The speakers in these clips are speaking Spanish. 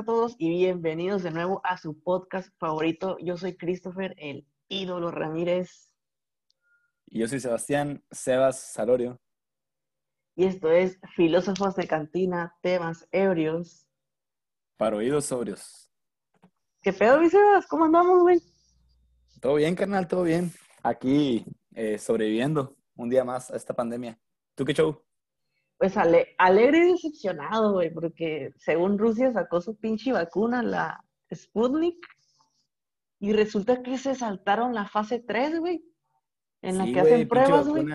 a todos y bienvenidos de nuevo a su podcast favorito. Yo soy Christopher, el ídolo Ramírez. Y yo soy Sebastián Sebas Salorio. Y esto es Filósofos de Cantina, temas ebrios. Para oídos sobrios. ¿Qué pedo, mi Sebas? ¿Cómo andamos, güey? Todo bien, carnal, todo bien. Aquí eh, sobreviviendo un día más a esta pandemia. ¿Tú qué show? Pues ale- alegre y decepcionado, güey, porque según Rusia sacó su pinche vacuna, la Sputnik, y resulta que se saltaron la fase 3, güey, en la Sí, que hacen pruebas, güey.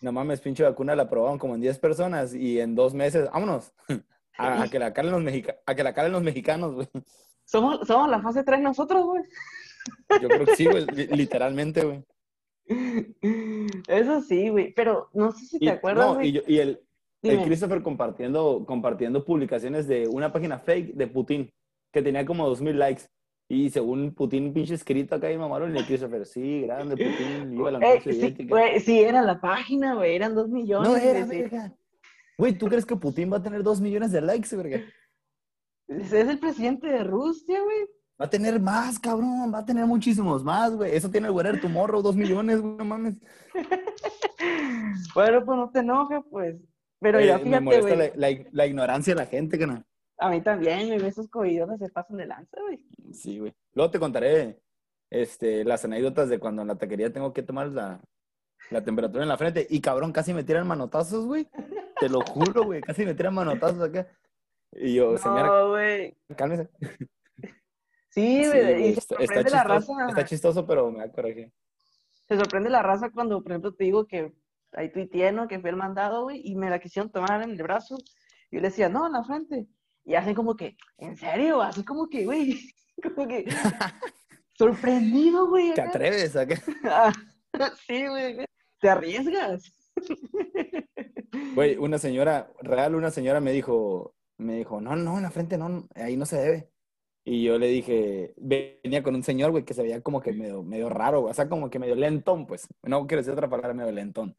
No mames, pinche vacuna la probaron como en 10 personas y en dos meses, vámonos. A, a que la calen los mexica- a que la calen los mexicanos, güey. Somos, somos la fase 3 nosotros, güey. Yo creo que sí, güey, li- literalmente, güey. Eso sí, güey, pero no sé si te Y, acuerdas, no, güey. y, yo- y el, el. Christopher compartiendo, compartiendo publicaciones de una página fake de Putin, que tenía como 2000 likes. Y según Putin, pinche escrito acá y mamaron, y el Christopher, sí, grande Putin, viva la Eh, sí, Soviética. güey, sí, era la página, güey, eran dos millones. no era, verga. Güey, ¿tú crees que Putin va a tener 2 millones de likes, verga? Es el presidente de Rusia, güey. Va a tener más, cabrón, va a tener muchísimos más, güey. Eso tiene el Weather Tomorrow, 2 millones, güey, no mames. Bueno, pues no te enojes, pues. Pero Eh, ya me fíjate, molesta la, la- la ignorancia de la gente, canal. A mí también, güey, esos covidones se pasan de lanza, güey. Sí, güey. Luego te contaré este, las anécdotas de cuando en la taquería tengo que tomar la, la temperatura en la frente. Y cabrón, casi me tiran manotazos, güey. Te lo juro, güey. Casi me tiran manotazos acá. Y yo, señora, No, güey. cálmese. Sí, Sí, güey, se está, está sorprende la chistoso, raza. está chistoso, pero me da coraje. Se sorprende la raza cuando, por ejemplo, te digo que ahí tuiteé, ¿no? Que fue el mandado, güey, y me la quisieron tomar en el brazo. Y yo le decía, no, en la frente. Y hacen como que, ¿en serio? Así como que, güey, como que sorprendido, güey. ¿Te atreves a qué? Ah, sí, güey. Te arriesgas. Güey, una señora, real, una señora me dijo, me dijo, no, no, en la frente no, ahí no se debe. Y yo le dije, venía con un señor, güey, que se veía como que medio, medio raro, o sea, como que medio lentón, pues. No quiero decir otra palabra, medio lentón.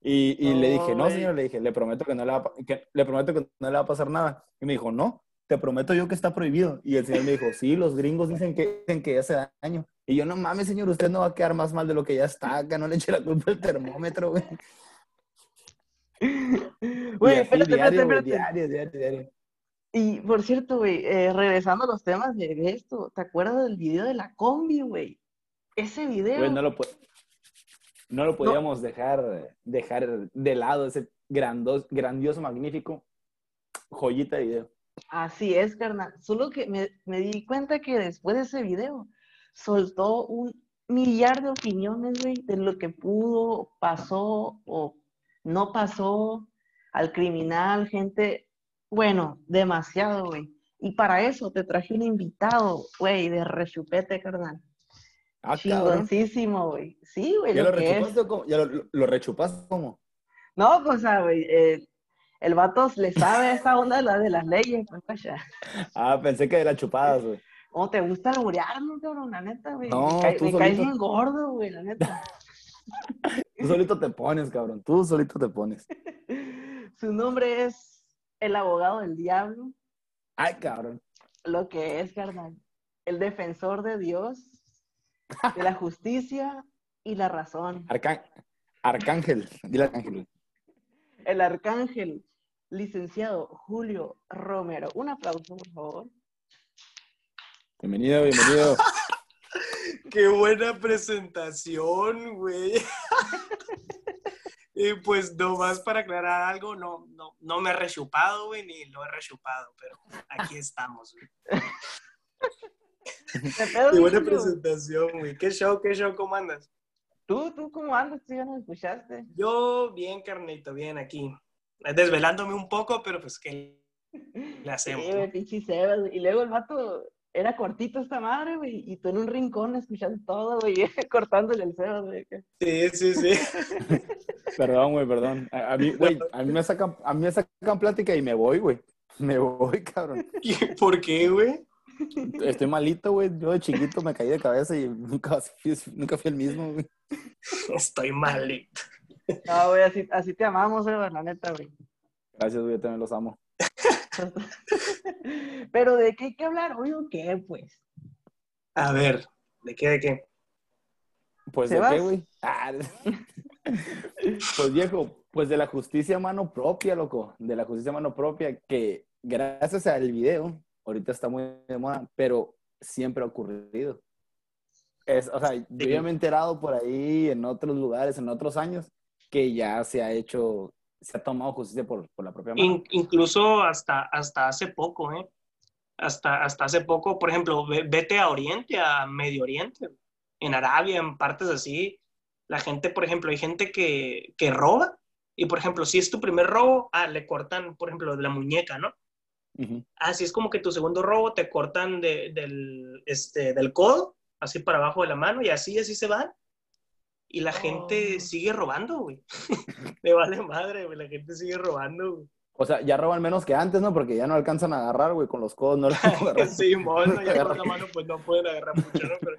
Y, y le dije, no, señor, le dije, le prometo que no le va que, le prometo que no le va a pasar nada. Y me dijo, no, te prometo yo que está prohibido. Y el señor me dijo, sí, los gringos dicen que, dicen que hace daño. Y yo, no mames, señor, usted no va a quedar más mal de lo que ya está acá, no le eche la culpa al termómetro, güey. Güey, espérate, espérate, diario, espérate. diario, diario, diario. Y por cierto, güey, eh, regresando a los temas de esto, ¿te acuerdas del video de la combi, güey? Ese video. Güey, no lo, pu- no lo podíamos dejar, dejar de lado, ese grandos, grandioso, magnífico joyita de video. Así es, carnal. Solo que me, me di cuenta que después de ese video soltó un millar de opiniones, güey, de lo que pudo, pasó o no pasó al criminal, gente, bueno, demasiado, güey. Y para eso te traje un invitado, güey, de rechupete, carnal. Ah. Chingoncísimo, güey. Sí, güey, ¿Ya lo rechupaste o cómo? ¿Ya lo, lo- lo rechupaste cómo? No, pues, o sea, güey, eh, el vato le sabe a esa onda de, la, de las leyes, pues, vaya. Ah, pensé que de las chupadas, güey. ¿Cómo te gusta alburearme, cabrón? La neta, güey. No, me, cae- tú me caes bien gordo, güey, la neta. Tú solito te pones, cabrón. Tú solito te pones. Su nombre es el abogado del diablo, Ay, cabrón. lo que es, carnal. El defensor de Dios, de la justicia y la razón. Arcán- Arcángel. Dile Arcángel. El arcángel, licenciado Julio Romero. Un aplauso, por favor. Bienvenido, bienvenido. Qué buena presentación, güey. Y pues nomás para aclarar algo, no, no, no me he rechupado, güey, ni lo he rechupado, pero aquí estamos, güey. ¿Qué buena presentación, güey. ¿Qué show, qué show, cómo andas? ¿Tú, tú cómo andas? ¿Tú ya no escuchaste? Yo bien, carnito, bien aquí. Desvelándome un poco, pero pues, ¿qué le hacemos? Sí, güey, pinche Sebas, güey. Y luego el vato era cortito esta madre, güey. Y tú en un rincón escuchando todo, güey. Cortándole el Sebas, güey. Sí, sí, sí. Perdón, güey, perdón. A, a mí, güey, a mí me sacan, a mí me sacan plática y me voy, güey. Me voy, cabrón. ¿Y ¿Por qué, güey? Estoy malito, güey. Yo de chiquito me caí de cabeza y nunca fui, nunca fui el mismo, güey. Estoy malito. No, güey, así, así te amamos, Sebas, la neta, güey. Gracias, güey. Yo también los amo. Pero ¿de qué hay que hablar hoy o qué, pues? A ver, ¿de qué, de qué? Pues ¿Te de vas? qué, güey. Ah, pues viejo, pues de la justicia a mano propia, loco. De la justicia a mano propia, que gracias al video, ahorita está muy de moda, pero siempre ha ocurrido. Es, o sea, yo ya me he enterado por ahí en otros lugares, en otros años, que ya se ha hecho, se ha tomado justicia por, por la propia mano. In- incluso hasta, hasta hace poco, ¿eh? Hasta, hasta hace poco, por ejemplo, ve- vete a Oriente, a Medio Oriente, en Arabia, en partes así. La gente, por ejemplo, hay gente que, que roba y, por ejemplo, si es tu primer robo, ah, le cortan, por ejemplo, de la muñeca, ¿no? Así es como que tu segundo robo te cortan de- del, este, del codo, así para abajo de la mano, y así, así se van. Y la gente Oh. sigue robando, güey. Le vale madre, güey. La gente sigue robando, güey. O sea, ya roban menos que antes, ¿no? Porque ya no alcanzan a agarrar, güey, con los codos no le van a agarrar. Sí, mono, ya con la mano pues no pueden agarrar mucho, ¿no? Pero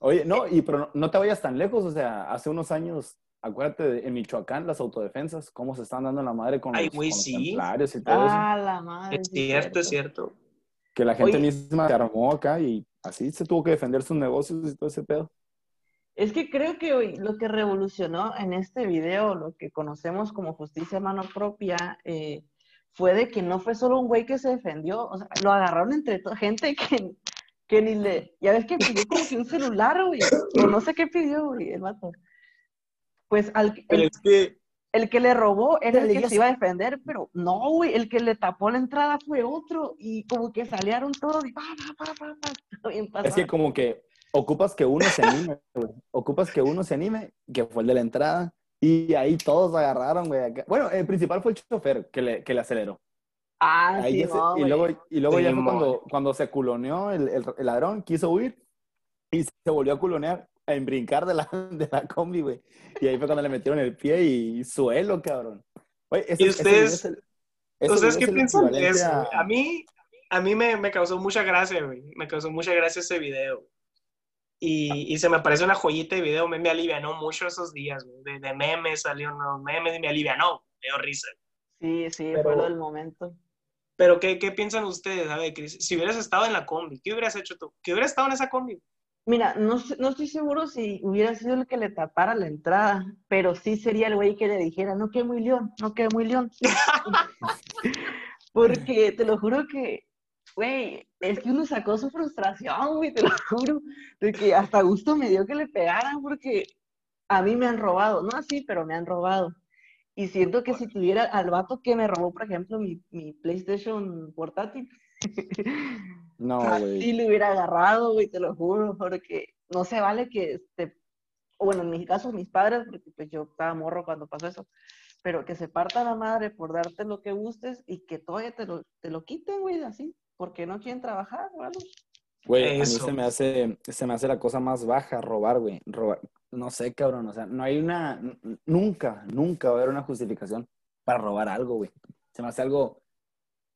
Oye, no, y pero no, no te vayas tan lejos, o sea, hace unos años, acuérdate, de- en Michoacán, las autodefensas, cómo se están dando en la madre con, Ay, los, güey, con los sí. templarios y todo eso. Ah, la madre. es cierto, es cierto. Que la gente Oye. misma se armó acá y así se tuvo que defender sus negocios y todo ese pedo. Es que creo que hoy lo que revolucionó en este video, lo que conocemos como justicia a mano propia, eh, fue de que no fue solo un güey que se defendió, o sea, lo agarraron entre gente que, que ni le... Ya ves que pidió como que un celular, güey, o no sé qué pidió, güey, el vato. Pues al, Pero el, es que, el que le robó era el que se iba a defender, pero no, güey, el que le tapó la entrada fue otro, y como que salieron todos y pa, pa, pa, pa, pa, todo bien Es que como que ocupas que uno se anime, güey. Ocupas que uno se anime, que fue el de la entrada. Y ahí todos agarraron, güey. Bueno, el principal fue el chofer que le, que le aceleró. Ah, Ahí sí, ya se- no, y luego, y luego ya fue cuando, cuando se culoneó el, el- el ladrón, quiso huir y se volvió a culonear, en brincar de la, de la combi, güey. Y ahí fue cuando le metieron el pie y suelo, cabrón. Güey, ese- ¿Y ese ustedes- video es el- ese ¿ustedes qué piensan de eso? a- mí, a mí me, me causó mucha gracia, güey. Me causó mucha gracia ese video. Y, y se me parece una joyita de video. Me, me alivianó mucho esos días, güey. De, de memes salieron unos memes y me alivianó. Me dio risa. Sí, sí, Pero- fue lo del momento. Pero, ¿qué, qué piensan ustedes? A ver, Cris, si hubieras estado en la combi, ¿qué hubieras hecho tú? ¿Qué hubieras estado en esa combi? Mira, no, no estoy seguro si hubiera sido el que le tapara la entrada, pero sí sería el güey que le dijera, no quede muy león, no quede muy león. Porque te lo juro que, güey, es que uno sacó su frustración, güey, te lo juro, de que hasta gusto me dio que le pegaran porque a mí me han robado, no así, pero me han robado. Y siento que si tuviera al vato que me robó, por ejemplo, mi, mi PlayStation portátil, No, Así güey. le hubiera agarrado, güey, te lo juro, porque no se vale que, este, bueno, en mi caso, mis padres, porque pues yo estaba morro cuando pasó eso, pero que se parta la madre por darte lo que gustes y que todavía te lo, te lo quiten, güey, así, porque no quieren trabajar, güey. Güey, a mí se me hace, se me hace la cosa más baja, robar, güey. Robar. No sé, cabrón. O sea, no hay una, nunca, nunca va a haber una justificación para robar algo, güey. Se me hace algo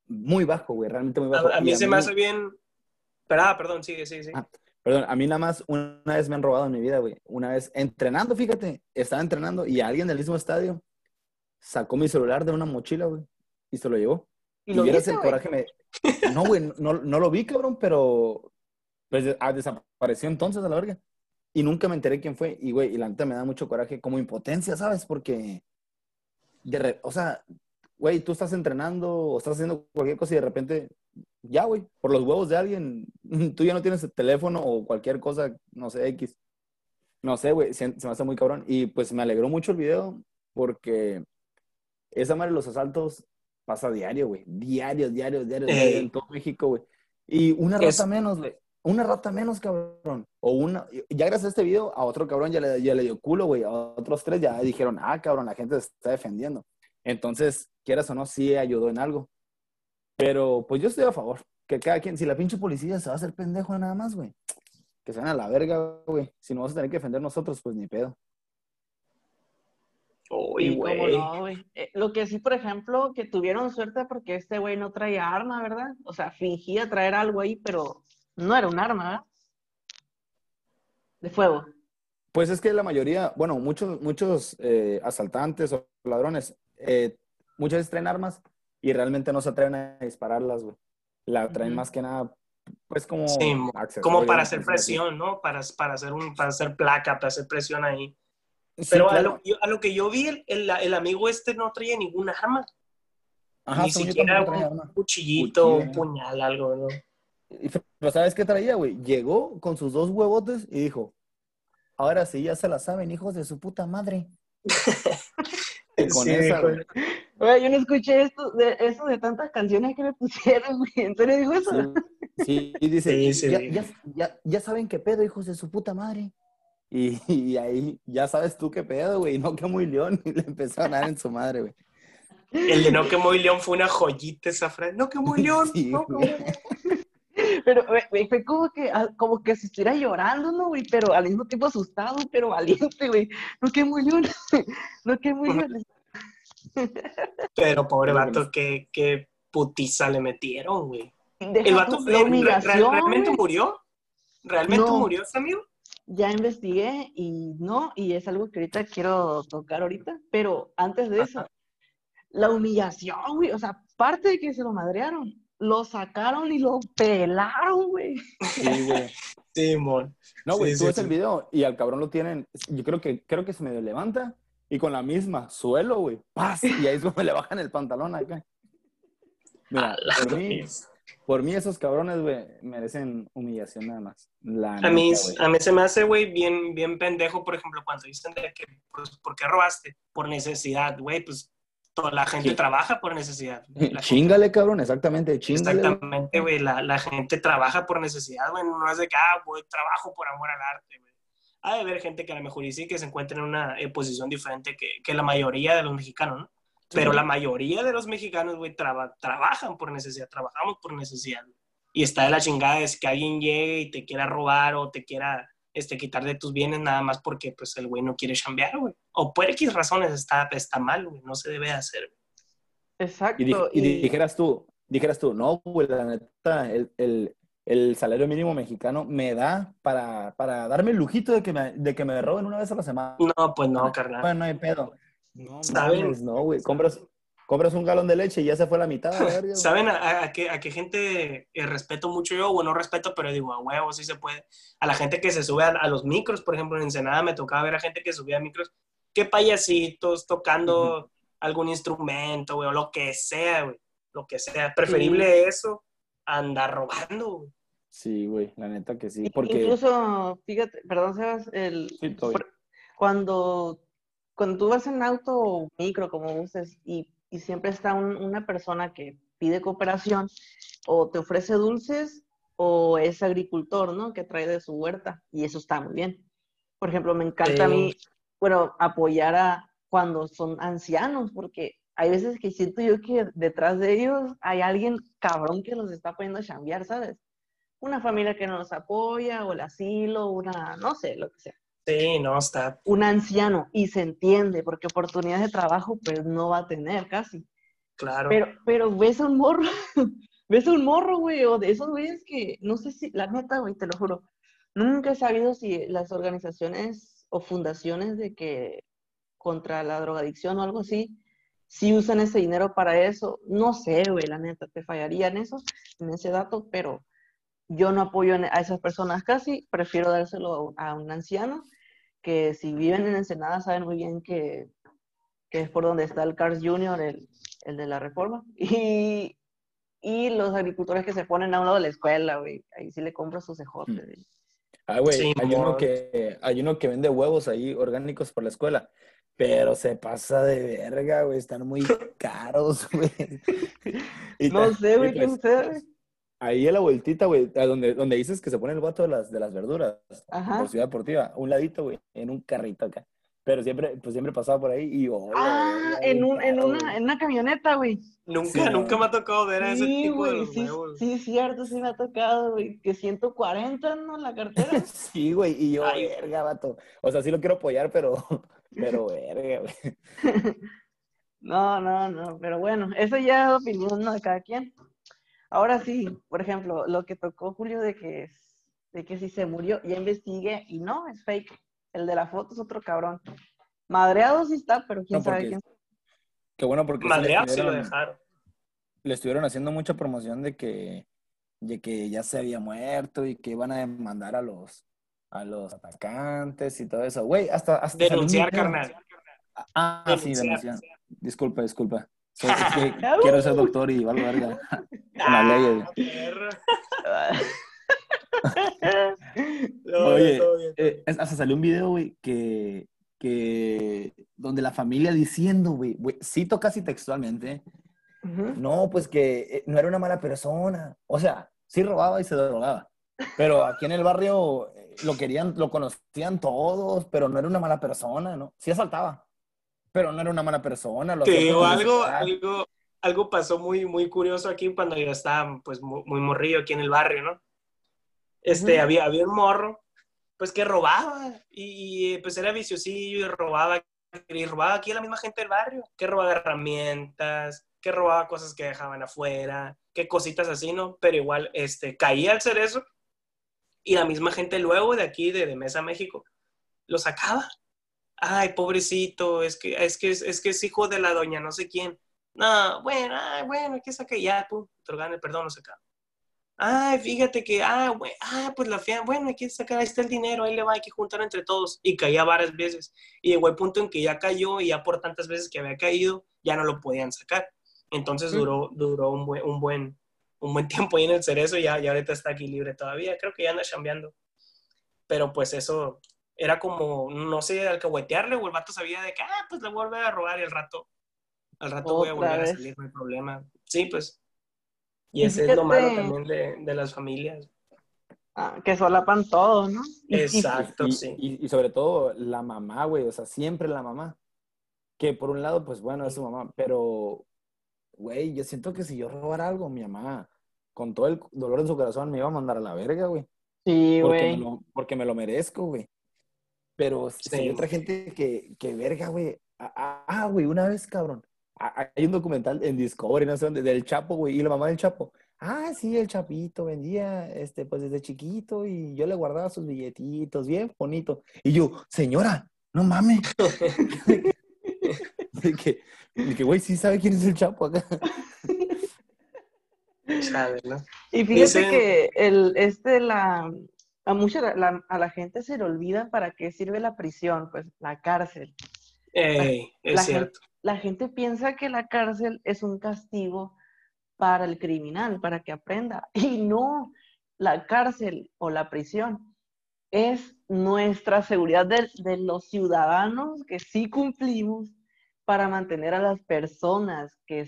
muy bajo, güey, realmente muy bajo. A, mí se me hace bien. Pero, ah, perdón, sigue, sigue, sigue. Ah. Perdón, a mí nada más una vez me han robado en mi vida, güey. Una vez entrenando, fíjate, estaba entrenando y alguien del mismo estadio sacó mi celular de una mochila, güey, y se lo llevó. Y lo vieras el coraje me... No, güey, no, no lo vi, cabrón, pero pues ah, desapareció entonces a la verga. Y nunca me enteré quién fue. Y, güey, y la neta me da mucho coraje como impotencia, ¿sabes? Porque, de re- o sea, güey, tú estás entrenando o estás haciendo cualquier cosa y de repente, ya, güey, por los huevos de alguien, tú ya no tienes el teléfono o cualquier cosa, no sé, X. No sé, güey, se, se me hace muy cabrón. Y pues me alegró mucho el video porque esa madre de los asaltos pasa diario, güey. Diario, diario, diario, Ey. diario en todo México, güey. Y una rata menos, güey. Una rata menos, cabrón. O una. Ya gracias a este video, a otro cabrón ya le, ya le dio culo, güey. A otros tres ya dijeron, ah, cabrón, la gente se está defendiendo. Entonces, quieras o no, sí ayudó en algo. Pero, pues yo estoy a favor. Que cada quien, si la pinche policía se va a hacer pendejo nada más, güey. Que se van a la verga, güey. Si no vamos a tener que defender nosotros, pues ni pedo. Uy, no, güey. Eh, lo que sí, por ejemplo, que tuvieron suerte porque este güey no traía arma, ¿verdad? O sea, fingía traer algo ahí, pero no era un arma, ¿verdad? De fuego. Pues es que la mayoría, bueno, muchos, muchos eh, asaltantes o ladrones, eh, muchas veces traen armas, y realmente no se atreven a dispararlas, güey. La traen más que nada, pues como Sí, como para hacer presión, ¿no? Para, para, hacer un, para hacer placa, para hacer presión ahí. Sí, Pero a, lo, yo- a lo que yo vi, el, el, el amigo este no traía ningún arma. Ajá, ni siquiera un arma. cuchillito, un puñal, algo, ¿no? Pero ¿sabes qué traía, güey? Llegó con sus dos huevotes y dijo, ahora sí, ya se la saben, hijos de su puta madre. Con Sí, esa, güey. güey. Yo no escuché esto de, eso de tantas canciones que le pusieron, güey. ¿En serio dijo eso? Sí, sí, y dice, Sí, sí, ya, ya, ya, ya saben qué pedo, hijos de su puta madre. Y, y ahí ya sabes tú qué pedo, güey, no que muy león. Y le empezó a dar en su madre, güey. El de No que muy león fue una joyita esa frase. No que muy león. Sí, no que güey. muy león. Pero güey, fue como que, ah, como que si estuviera llorando, ¿no, güey? Pero al mismo tiempo asustado, pero valiente, güey. No que muy león. No que muy león. Pero pobre vato, qué, qué putiza le metieron, güey. El vato la humillación, ¿Realmente güey. murió? ¿Realmente No. murió ese amigo? Ya investigué y no, y es algo que ahorita quiero tocar ahorita, pero antes de eso, la humillación, güey, o sea, parte de que se lo madrearon, lo sacaron y lo pelaron, güey. Sí, güey. Simón. No, güey, Sí, tú sí, ves sí. el video y al cabrón lo tienen, yo creo que, creo que se medio levanta y con la misma suelo, güey, paz, y ahí es como le bajan el pantalón acá. Mira, por mí, por mí esos cabrones, güey, merecen humillación nada más. La A mí, a mí se me hace, güey, bien, bien pendejo, por ejemplo, cuando dicen de que, pues, ¿por qué robaste? Por necesidad, güey, pues la gente Sí. trabaja por necesidad. La gente- cabrón, exactamente, chíngale. güey. Exactamente, güey, la, la gente trabaja por necesidad, güey, no es de que, ah, güey, trabajo por amor al arte, güey. Ha de haber gente que a lo mejor y sí que se encuentra en una eh, posición diferente que, que la mayoría de los mexicanos, ¿no? Sí. Pero la mayoría de los mexicanos, güey, traba- trabajan por necesidad, trabajamos por necesidad. güey. Y está de la chingada es que alguien llegue y te quiera robar o te quiera este, quitar de tus bienes nada más porque pues el güey no quiere chambear, güey. O por X razones está, está mal, güey, no se debe de hacer. güey. Exacto. Y, di- y y- dijeras tú, dijeras tú, no, güey, la neta, el, el- el salario mínimo mexicano me da para, para darme el lujito de que me, de que me roben una vez a la semana. No, pues no, carnal. Bueno, no hay pedo. No, ¿Saben? no, güey. Compras, compras un galón de leche y ya se fue la mitad. a. ¿Saben a, a- a qué, a qué gente eh, respeto mucho yo? Bueno, no respeto, pero digo, a huevo, sí se puede. A la gente que se sube a, a los micros, por ejemplo, en Ensenada me tocaba ver a gente que subía a micros, qué payasitos tocando algún instrumento, güey, o lo que sea, güey, lo que sea. Preferible eso a andar robando, güey. Sí, güey, la neta que sí. Porque. Incluso, fíjate, perdón, Sebas, el, Sí, cuando, cuando tú vas en auto o micro, como uses, y, y siempre está un- una persona que pide cooperación, o te ofrece dulces, o es agricultor, ¿no? Que trae de su huerta, y eso está muy bien. Por ejemplo, me encanta a mí, bueno, apoyar a cuando son ancianos, porque hay veces que siento yo que detrás de ellos hay alguien cabrón que los está poniendo a chambear, ¿sabes? Una familia que no los apoya, o el asilo, una, no sé, lo que sea. Sí, no, está. Un anciano, y se entiende, porque oportunidades de trabajo, pues no va a tener casi. Claro. Pero, pero ves a un morro, ves a un morro, güey, o de esos güeyes que, no sé si, la neta, güey, te lo juro, nunca he sabido si las organizaciones o fundaciones de que contra la drogadicción o algo así, si usan ese dinero para eso. No sé, güey, la neta, te fallaría en eso, en ese dato, pero yo no apoyo a esas personas casi, prefiero dárselo a un anciano, que si viven en Ensenada saben muy bien que, que es por donde está el Cars Junior, el, el de la reforma. Y, y los agricultores que se ponen a un lado de la escuela, güey. Ahí sí le compro sus ejotes. güey. Ah, güey, Sí, hay, uno que, hay uno que vende huevos ahí orgánicos por la escuela. Pero se pasa de verga, güey. Están muy caros, güey. No sé, güey, pues, sabe. Ahí en la vueltita, güey, a donde, donde dices que se pone el vato de las, de las verduras, Ajá. por Ciudad Deportiva, un ladito, güey, en un carrito acá. Pero siempre, pues siempre pasaba por ahí y oh, Ah, en, un, en, una, en una camioneta, güey. Nunca, Sí, nunca me ha tocado ver a ese Sí, tipo de sí, huevos. sí, cierto, sí me ha tocado, güey. Que 140, ¿no? La cartera. Sí, güey, y yo, Ay. verga, vato. O sea, sí lo quiero apoyar, pero, pero verga, güey. No, no, no, pero bueno, eso ya es opinión ¿no? de cada quien. Ahora sí, por ejemplo, lo que tocó Julio de que, de que si se murió, ya investigué y no, es fake. El de la foto es otro cabrón. Madreado sí está, pero quién No, sabe quién. Qué bueno porque Madreado sí lo estuvieron- dejaron. le estuvieron haciendo mucha promoción de que, de que ya se había muerto y que iban a demandar a los, a los atacantes y todo eso. Güey, hasta, hasta Denunciar, carnal. Ah, sí, Denunciar. denunciar. Disculpa, disculpa. Es que quiero ser doctor y valgo verga. Con las leyes. Ah. No, Oye, todo bien. eh, hasta salió un video, güey, que, que donde la familia diciendo, güey, cito casi textualmente, Ujú. no, pues que eh, no era una mala persona. O sea, sí robaba y se drogaba. Pero aquí en el barrio eh, lo querían, lo conocían todos, pero no era una mala persona, ¿no? Sí asaltaba, pero no era una mala persona. lo por algo, algo, algo pasó muy, muy curioso aquí cuando yo estaba pues muy, muy morrillo aquí en el barrio, ¿no? Este, había, había un morro, pues que robaba y, y, pues era viciosillo y robaba, y robaba aquí a la misma gente del barrio, que robaba herramientas, que robaba cosas que dejaban afuera, que cositas así, ¿no? Pero igual, este, caía al ser eso y la misma gente luego de aquí, de, de Mesa México, lo sacaba. Ay, pobrecito, es que, es que es, que es hijo de la doña no sé quién. No, bueno, ay, bueno, ¿qué saca? Ya, pum, otorgan el perdón, lo sacaba. Ay, fíjate que, ah, güey, ah, pues la fea, bueno, hay que sacar, ahí está el dinero, ahí le va, hay que juntar entre todos. Y caía varias veces. Y llegó el punto en que ya cayó y ya por tantas veces que había caído, ya no lo podían sacar. Entonces Mm. duró, duró un buen, un buen, un buen tiempo ahí en el cerezo y ya, ya ahorita está aquí libre todavía. Creo que ya anda chambeando. Pero pues eso era como, no sé, alcahuetearle o el vato sabía de que, ah, pues le voy a volver a robar y al rato, al rato voy a volver a salir, no hay problema. Sí, pues. Y ese es lo malo también de, de las familias. Ah, que solapan todo, ¿no? Exacto, y, sí. y- y sobre todo la mamá, güey, o sea, siempre la mamá. Que por un lado, pues bueno, es su mamá, pero, güey, yo siento que si yo robara algo, mi mamá, con todo el dolor en su corazón, me iba a mandar a la verga, güey. Sí, Porque, me güey. lo, porque me lo merezco, güey. Pero si hay otra gente que, que verga, güey. Ah, güey, una vez, cabrón. Hay un documental en Discovery, no sé dónde, del Chapo, güey, y la mamá del Chapo. Ah, sí, el Chapito vendía, este, pues desde chiquito y yo le guardaba sus billetitos, bien bonito. Y yo, señora, no mames. de que, de que, güey, sí sabe quién es el Chapo acá. Y fíjate Dicen- que el, este, la, a mucha, la- a la gente se le olvida para qué sirve la prisión, pues la cárcel. Ey, es la cierto. La gente piensa que la cárcel es un castigo para el criminal, para que aprenda. Y no, la cárcel o la prisión es nuestra seguridad de, de los ciudadanos que sí cumplimos para mantener a las personas que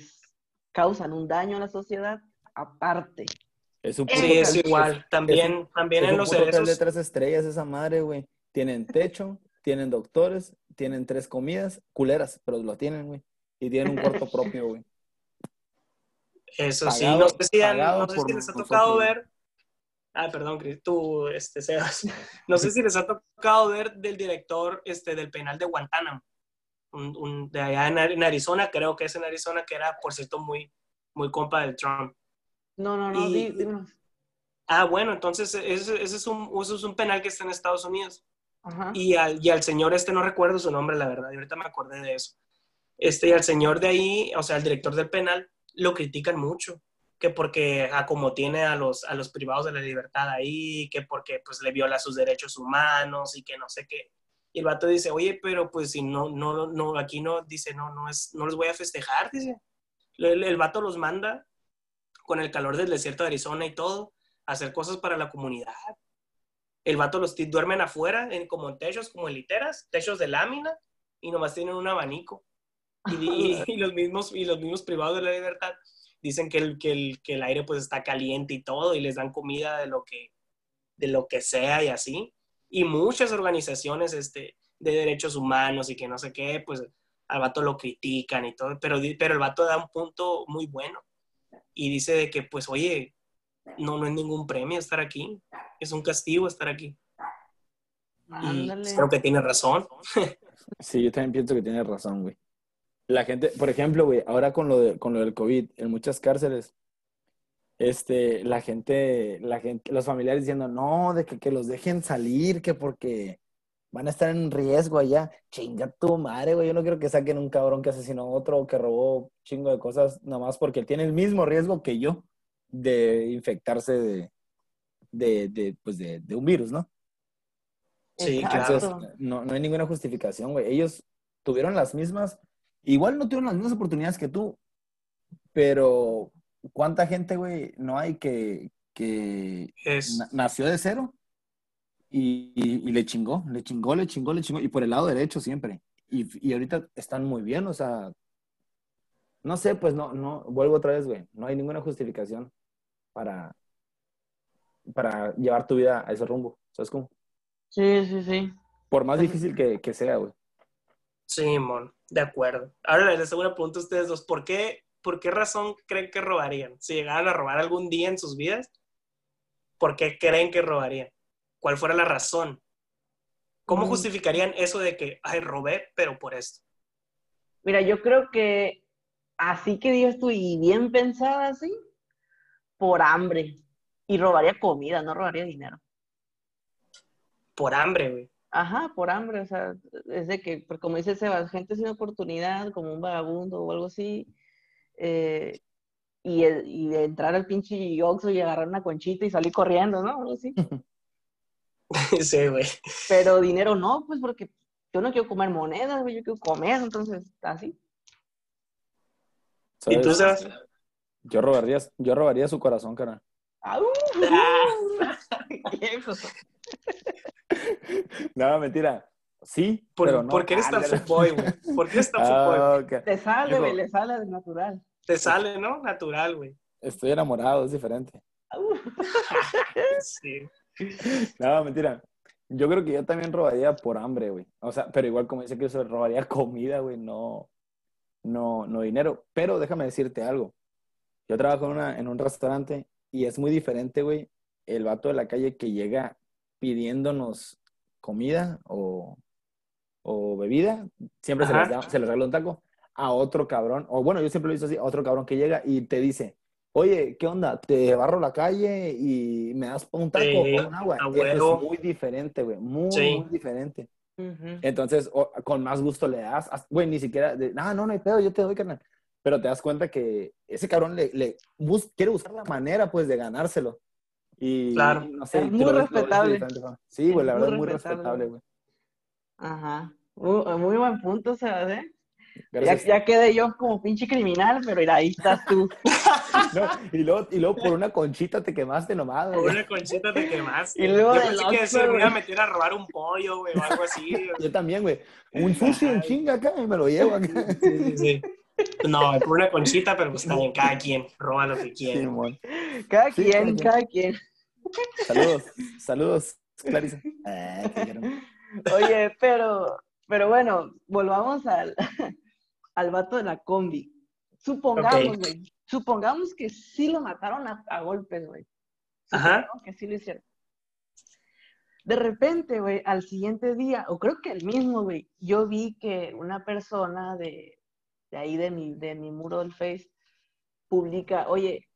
causan un daño a la sociedad aparte. Es un Sí, es igual. También, es un- también es en un los hotel de cerezos. tres estrellas esa madre, güey. Tienen techo, tienen doctores, tienen tres comidas, culeras, pero lo tienen, güey. Y tienen un cuarto propio, güey. Eso sí, no sé si, han- pagado no sé si por les ha tocado ver. Ah, perdón, Cris, tú, este, Sebas. No sé si les ha tocado ver del director este, del penal de Guantánamo. Un, un- de allá en, en Arizona, creo que es en Arizona, que era, por cierto, muy, muy compa del Trump. No, no, no, Y-. Ah, bueno, entonces ese, ese es un, ese es un penal que está en Estados Unidos. Ajá. Y al, y al señor este no recuerdo su nombre, la verdad, y ahorita me acordé de eso. Este, y al señor de ahí, o sea, el director del penal, lo critican mucho, que porque a como tiene a los, a los privados de la libertad ahí, que porque pues le viola sus derechos humanos y que no sé qué. Y el vato dice, oye, pero pues si no, no, no, aquí no, dice, no, no es, no los voy a festejar, dice. El, el vato los manda con el calor del desierto de Arizona y todo, hacer cosas para la comunidad. El vato los ti- duermen afuera, en, como en techos, como en literas, techos de lámina, y nomás tienen un abanico. Y, y- y los, mismos, y los mismos privados de la libertad dicen que el, que, el, que el aire pues está caliente y todo, y les dan comida de lo que, de lo que sea y así. Y muchas organizaciones este, de derechos humanos y que no sé qué, pues al vato lo critican y todo, pero, pero el vato da un punto muy bueno y dice de que pues oye, no, no es ningún premio estar aquí, es un castigo estar aquí. Y creo que tiene razón. Sí, yo también pienso que tienes razón, güey. La gente, por ejemplo, güey, ahora con lo, de, con lo del COVID, en muchas cárceles, este, la gente, la gente, los familiares diciendo, no, de que, que los dejen salir, que porque van a estar en riesgo allá. Chinga tu madre, güey. Yo no quiero que saquen un cabrón que asesinó a otro o que robó chingo de cosas, nomás porque él tiene el mismo riesgo que yo de infectarse de, de, de, pues de, de un virus, ¿no? Sí, claro. no, no hay ninguna justificación, güey. Ellos tuvieron las mismas, igual no tuvieron las mismas oportunidades que tú, pero ¿cuánta gente, güey, no hay que, que Es, nació de cero y, y- y le chingó, le chingó, le chingó, le chingó, y por el lado derecho siempre. Y, y ahorita están muy bien, o sea, no sé, pues no, no, vuelvo otra vez, güey, no hay ninguna justificación para, para llevar tu vida a ese rumbo, ¿sabes cómo? Sí, sí, sí. Por más difícil que, que sea, güey. sí, mon, de acuerdo. Ahora les hago una pregunta a ustedes dos. ¿Por qué, ¿Por qué razón creen que robarían? Si llegaran a robar algún día en sus vidas, ¿por qué creen que robarían? ¿Cuál fuera la razón? ¿Cómo Mm. justificarían eso de que, ay, robé, pero por esto? Mira, yo creo que así que digas tú y bien pensada así, por hambre. Y robaría comida, no robaría dinero. Por hambre, güey. Ajá, por hambre, o sea, es de que, pues, como dice Sebas, gente sin oportunidad, como un vagabundo o algo así, eh, y, el- y de entrar al pinche Oxxo y agarrar una conchita y salir corriendo, ¿no? Algo así. sí, güey. Pero dinero no, pues porque yo no quiero comer monedas, güey, yo quiero comer, entonces, así. ¿Y tú, ¿Sabes? Yo robaría, yo robaría su corazón. Viejo. No, mentira. Sí, ¿Por, pero no. ¿por qué eres tan Ah, fuckboy, güey? ¿por qué eres tan ah. Le sale, güey, le sale de natural. Te sale, ¿no? Natural, güey. Estoy enamorado, es diferente. Sí. No, mentira. Yo creo que yo también robaría por hambre, güey. O sea, pero igual como dice que yo robaría comida, güey, no, no, no dinero. Pero déjame decirte algo. Yo trabajo en, una, en un restaurante y es muy diferente, güey, el vato de la calle que llega pidiéndonos comida o, o bebida, siempre se Ajá. les, da, se les regala un taco, a otro cabrón, o bueno, yo siempre lo visto así, a otro cabrón que llega y te dice, oye, ¿qué onda? Te barro la calle y me das un taco Sí, o un agua. es muy diferente, güey, muy, Sí. muy diferente. Entonces, o- con más gusto le das, as- güey, ni siquiera, de, no, no, no hay pedo, yo te doy, carnal. Pero te das cuenta que ese cabrón le, le bus- quiere buscar la manera, pues, de ganárselo. Y, Claro. y no sé, Es te muy respetable. Sí, güey, la verdad es muy respetable, güey. Ajá. Uh, muy buen punto, Sebas, ¿eh? Ya, Gracias. ya quedé yo como pinche criminal, pero mira, ahí estás tú. No, y, luego, y luego por una conchita te quemaste nomás, Por una conchita te quemaste. Y luego Yo pensé que se me iba a meter a robar un pollo, güey, o algo así. güey. Yo también, güey. Un sushi en chinga acá y me lo llevo acá. Sí, sí, sí. No, por una conchita, pero pues está bien, cada quien roba lo que quiere. Simón. Cada Sí, quien, cada cada quien. Saludos, saludos, Clarisa. Ah. Oye, pero, pero bueno, volvamos al, al vato de la combi. Supongamos, Ok. güey, supongamos que sí lo mataron a, a golpes, güey. Ajá. Que sí lo hicieron. De repente, güey, al siguiente día, o creo que el mismo, güey, yo vi que una persona de, de ahí de mi, de mi muro del Face publica, oye,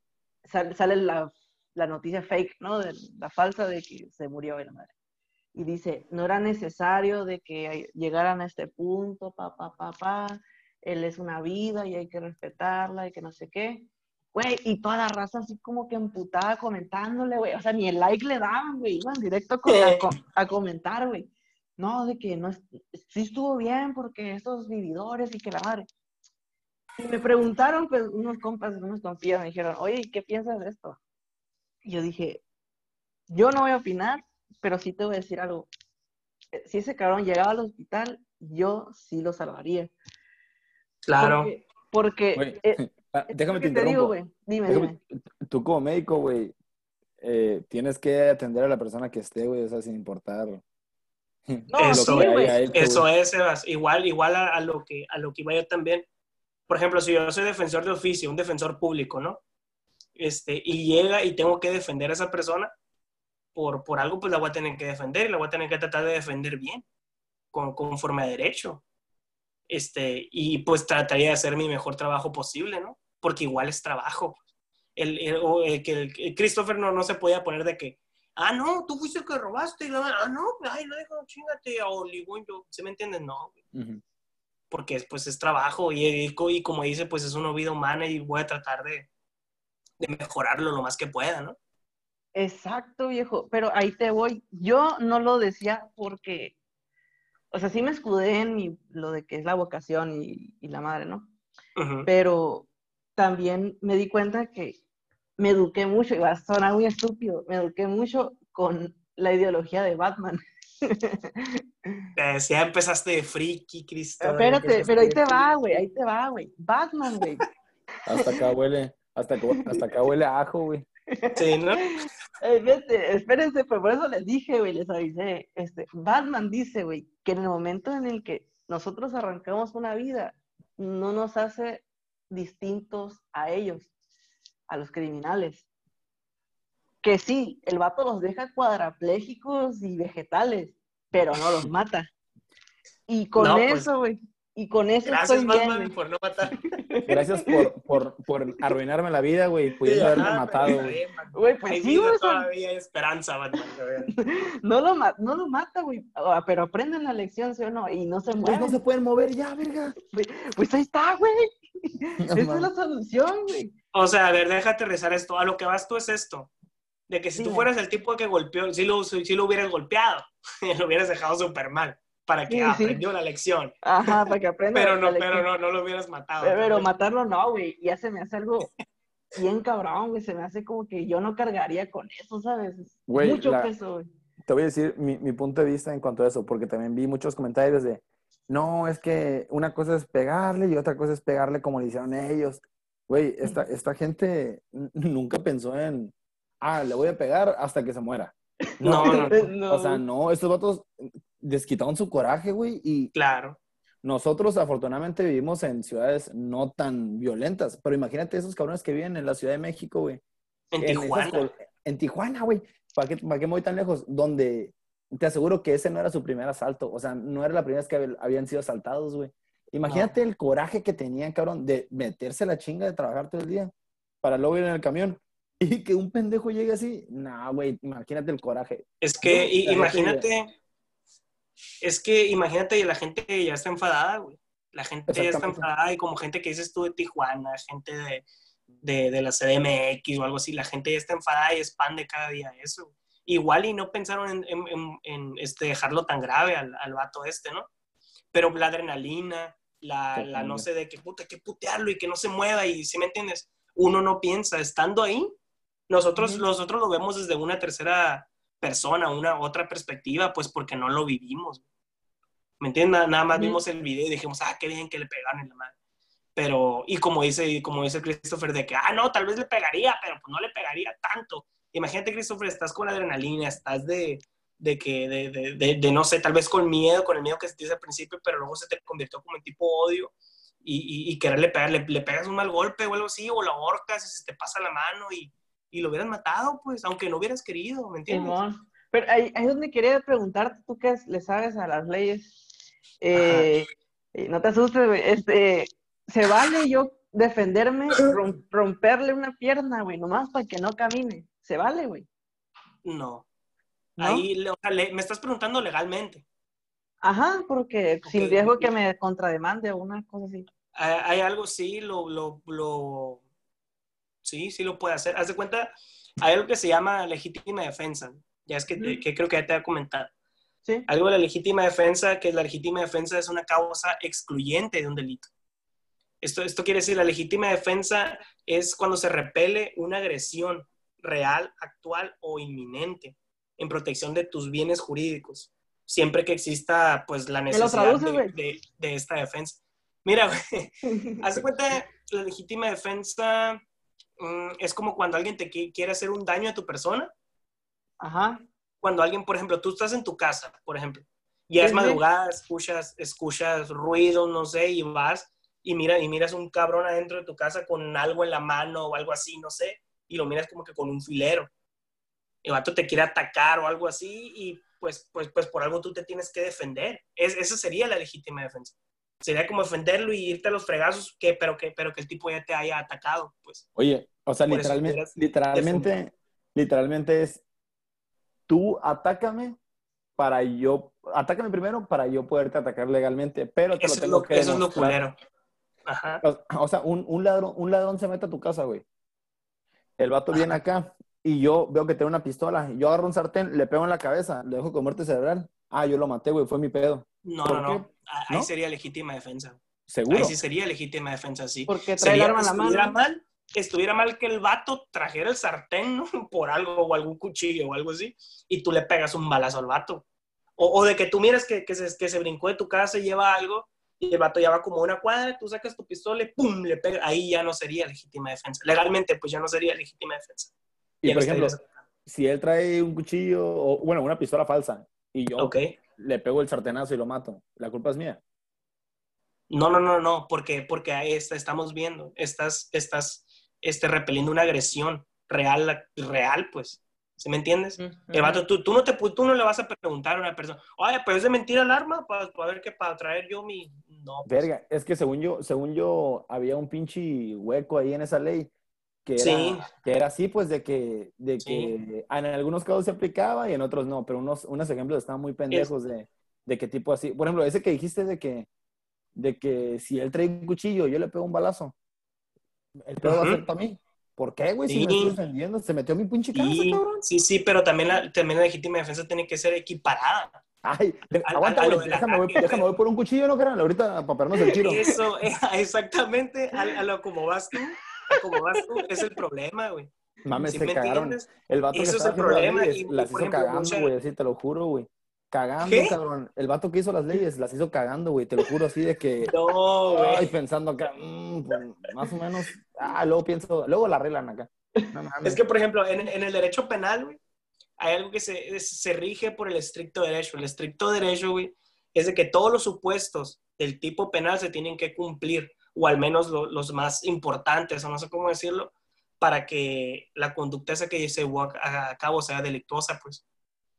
sal- sale la, la noticia fake, ¿no? De, la falsa de que se murió la madre. Y dice, no era necesario de que llegaran a este punto, pa, pa, pa, pa, él es una vida y hay que respetarla y que no sé qué. Güey, y toda la raza así como que emputada comentándole, güey. O sea, ni el like le daban, güey. Iban directo a, co- a a comentar, güey. No, de que no, sí estuvo bien porque estos vividores y que la madre. Y me preguntaron, pues, unos compas, unos compías me dijeron, oye, ¿qué piensas de esto? Y yo dije, yo no voy a opinar, pero sí te voy a decir algo. Eh, Si ese cabrón llegaba al hospital, yo sí lo salvaría. Claro. Porque, eh, ah, déjame te ¿qué te digo, interrumpo. güey? Dime, Déjame- dime. Tú como médico, güey, eh, tienes que atender a la persona que esté, güey, o sea, sin importar No, Eso, Eso es, Sebas. Igual, igual a, a lo que, a lo que iba yo también. Por ejemplo, si yo soy defensor de oficio, un defensor público, ¿no? Este, y llega y tengo que defender a esa persona, por, por algo, pues la voy a tener que defender y la voy a tener que tratar de defender bien, con, conforme a derecho. Este, y pues trataría de hacer mi mejor trabajo posible, ¿no? Porque igual es trabajo. El, el- eh, que el- el Christopher no, no se podía poner de que, ah, no, tú fuiste el que robaste. Y la, ah, no, ay, no, dejo, chingate, o yo, ¿se me entienden? No, porque pues es trabajo y, y, como dice, pues es una vida humana y voy a tratar de, de mejorarlo lo más que pueda, ¿no? Exacto, viejo, pero ahí te voy. Yo no lo decía porque, o sea, sí me escudé en lo de que es la vocación y, y la madre, ¿no? Pero también me di cuenta que me eduqué mucho, y va a sonar muy estúpido, me eduqué mucho con la ideología de Batman. ya empezaste de friki, Cristo. Espérate, pero ahí te va, güey, ahí te va, güey. Batman, güey. Hasta acá huele, hasta, hasta acá huele a ajo, güey. Sí, ¿no? Espérense, pues por eso les dije, güey, les avisé. Este, Batman dice, güey, que en el momento en el que nosotros arrancamos una vida, no nos hace distintos a ellos, a los criminales. Que sí, el vato los deja cuadraplégicos y vegetales, pero no los mata. Y con pues, eso, güey, y con eso Gracias, estoy por no matar. Gracias por, por, por arruinarme la vida, güey, pudiendo haberme matado, güey. pues sí, güey. Todavía hay esperanza, Batman. no, lo, no lo mata, güey, ah, pero aprenden la lección, ¿sí o no? Y no se mueven. Pues no se pueden mover ya, verga. Pues, ahí está, güey. Esa es la solución, güey. O sea, a ver, déjate rezar esto. A lo que vas tú es esto. De que si tú fueras el tipo que golpeó, si lo, si lo hubieras golpeado, lo hubieras dejado súper mal para que aprendió la lección. Ajá, para que aprenda. pero no, pero no, no lo hubieras matado. Pero, matarlo no, güey. Ya se me hace algo bien cabrón, güey. Se me hace como que yo no cargaría con eso, ¿sabes? Mucho peso, güey. Te voy a decir mi, mi, punto de vista en cuanto a eso, porque también vi muchos comentarios de, no, es que una cosa es pegarle y otra cosa es pegarle como le hicieron ellos. Güey, esta, esta gente nunca pensó en, ah, le voy a pegar hasta que se muera. No, no, no. O sea, no, estos vatos desquitaron su coraje, güey, y... Claro. Nosotros afortunadamente vivimos en ciudades no tan violentas, pero imagínate esos cabrones que viven en la Ciudad de México, güey. En, Tijuana. en Tijuana, güey. ¿Para qué, ¿Para qué me voy tan lejos? Donde te aseguro que ese no era su primer asalto. O sea, no era la primera vez que habían sido asaltados, güey. Imagínate el coraje que tenían, cabrón, de meterse la chinga de trabajar todo el día para luego ir en el camión. Y que un pendejo llegue así, nah, güey, imagínate el coraje. Es que, imagínate, es que imagínate, la gente ya está enfadada, güey. La gente ya está enfadada y como gente que dices tú de Tijuana, gente de, de, de, la CDMX o algo así, la gente ya está enfadada y expande cada día eso. Igual y no pensaron en, en, en este, dejarlo tan grave al, al, vato este, ¿no? Pero la adrenalina, la, la no sé de qué puta, que putearlo y que no se mueva y si me entiendes, uno no piensa, estando ahí, nosotros, nosotros lo vemos desde una tercera persona, una otra perspectiva, pues porque no lo vivimos. ¿Me entiendes? Nada, más vimos el video y dijimos, ah, qué bien que le pegaron en la madre. Pero, y como dice, como dice Christopher, de que, ah, no, tal vez le pegaría, pero pues no le pegaría tanto. Imagínate, Christopher, estás con adrenalina, estás de, de que, de, de, de, no sé, tal vez con miedo, con el miedo que sentiste al principio, pero luego se te convirtió como en tipo odio y, y, y quererle pegar, le, le, pegas un mal golpe o algo así, o la ahorcas y se te pasa la mano y, y lo hubieras matado, pues, aunque no hubieras querido, ¿me entiendes? Pero ahí, es donde quería preguntarte, tú que le sabes a las leyes, eh, no te asustes, güey, este, ¿se vale yo defenderme, romperle una pierna, güey, nomás para que no camine? ¿Se vale, güey? No. Ahí me estás preguntando legalmente. Ajá, porque sin riesgo que me contrademande o una cosa así. Hay, algo, sí, lo, lo, lo sí, sí lo puede hacer. Haz de cuenta, hay algo que se llama legítima defensa, ya es que, creo que ya te ha comentado. ¿Sí? Algo de la legítima defensa, que la legítima defensa es una causa excluyente de un delito. Esto, esto quiere decir, la legítima defensa es cuando se repele una agresión real, actual o inminente en protección de tus bienes jurídicos, siempre que exista pues la necesidad de, de, esta defensa. Mira, haz de cuenta, la legítima defensa Mm, es como cuando alguien te quiere hacer un daño a tu persona. Ajá. Cuando alguien, por ejemplo, tú estás en tu casa, por ejemplo, y es madrugada, escuchas, escuchas ruido, no sé, y vas y, mira, y miras un cabrón adentro de tu casa con algo en la mano o algo así, no sé, y lo miras como que con un filero. El vato te quiere atacar o algo así y pues, pues, pues por algo tú te tienes que defender. Es, esa sería la legítima defensa sería como defenderlo y irte a los fregazos, que, pero, que, pero que el tipo ya te haya atacado, pues. Oye, o sea, literalmente, literalmente, literalmente es, tú atácame para yo, atácame primero para yo poderte atacar legalmente, pero te Eso, lo es lo, que eso es lo demostrar. culero. Ajá. O sea, un, un ladrón, un ladrón se mete a tu casa, güey. El vato viene acá y yo veo que tiene una pistola. Yo agarro un sartén, le pego en la cabeza, le dejo con muerte cerebral. Ah, yo lo maté, güey, fue mi pedo. No, ¿Por no, no. Ah, Ahí ¿No? sería legítima defensa. Seguro. Ahí sí sería legítima defensa, sí. Porque trae el Sería, arma en la estuviera mano. mal, estuviera mal que el vato trajera el sartén ¿no? por algo o algún cuchillo o algo así y tú le pegas un balazo al vato. O, o de que tú miras que, que, se, que se brincó de tu casa y lleva algo y el vato ya va como una cuadra, tú sacas tu pistola y ¡pum! le pega. Ahí ya no sería legítima defensa. Legalmente, pues ya no sería legítima defensa. y Ya por lo ejemplo, si él trae un cuchillo, o bueno, una pistola falsa, y yo Ok. Le pego el sartenazo y lo mato, la culpa es mía. No, no, no, no, porque, porque ahí está- estamos viendo, estás, estás este, repeliendo una agresión real, real, pues. ¿Sí me entiendes? El vato, tú, tú, no te, tú no le vas a preguntar a una persona, oye, pero es de mentira el arma para, para ver qué, para traer yo mi... No, pues. Verga, es que según yo, según yo, había un pinche hueco ahí en esa ley que era, Sí. que era así, pues, de que, de Sí. que en algunos casos se aplicaba y en otros no, pero unos, unos ejemplos estaban muy pendejos de, de qué tipo así. Por ejemplo, ese que dijiste de que, de que si él trae un cuchillo, yo le pego un balazo. El pedo va a ser para mí. ¿Por qué, güey? Si Sí. me estoy defendiendo, se metió mi pinche casa, Sí, cabrón. sí, sí, pero también la, también la legítima defensa tiene que ser equiparada. Ay, Al- aguanta, a lo güey, del déjame, voy, déjame voy por un cuchillo, ¿no, carnal? Ahorita para perdernos el tiro. Eso, exactamente, a, a lo como vas tú, como vas tú, es el problema, güey. Mames, ¿Sí se cagaron. entiendes? El vato que Eso es estaba el haciendo las problema, leyes, y, las hizo ejemplo, cagando, güey, así te lo juro, güey. Cagando, ¿Qué? cabrón. El vato que hizo las leyes las hizo cagando, güey, te lo juro, así de que. No, Ay, güey. pensando acá, mm, pues, más o menos. Ah, luego pienso, luego la arreglan acá. No mames. Es que, por ejemplo, en, en el derecho penal, güey, hay algo que se, es- se rige por el estricto derecho. El estricto derecho, güey, es de que todos los supuestos del tipo penal se tienen que cumplir, o al menos lo- los más importantes, o no sé cómo decirlo, para que la conducta esa que se llevó a, a cabo sea delictuosa, pues.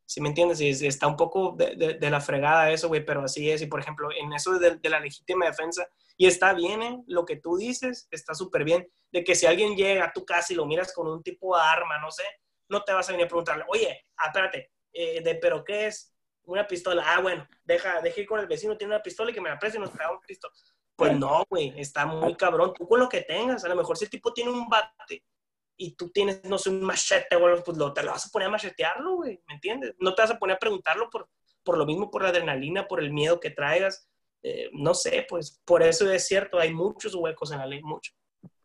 ¿Sí me entiendes? Y es- está un poco de, de- de la fregada eso, güey, pero así es. Y, por ejemplo, en eso de, de la legítima defensa, y está bien, ¿eh? Lo que tú dices está súper bien, de que si alguien llega a tu casa y lo miras con un tipo de arma, no sé, no te vas a venir a preguntarle, oye, ah, espérate, eh, de, ¿pero qué es? Una pistola. Ah, bueno, deja, deja ir con el vecino, tiene una pistola y que me la preste y nos trae un pistola. Pues no, güey, está muy cabrón. Tú con lo que tengas, a lo mejor si el tipo tiene un bate y tú tienes, no sé, un machete o algo, pues lo, te lo vas a poner a machetearlo, güey, ¿me entiendes? No te vas a poner a preguntarlo por, por lo mismo, por la adrenalina, por el miedo que traigas. Eh, no sé, pues por eso es cierto, hay muchos huecos en la ley, muchos.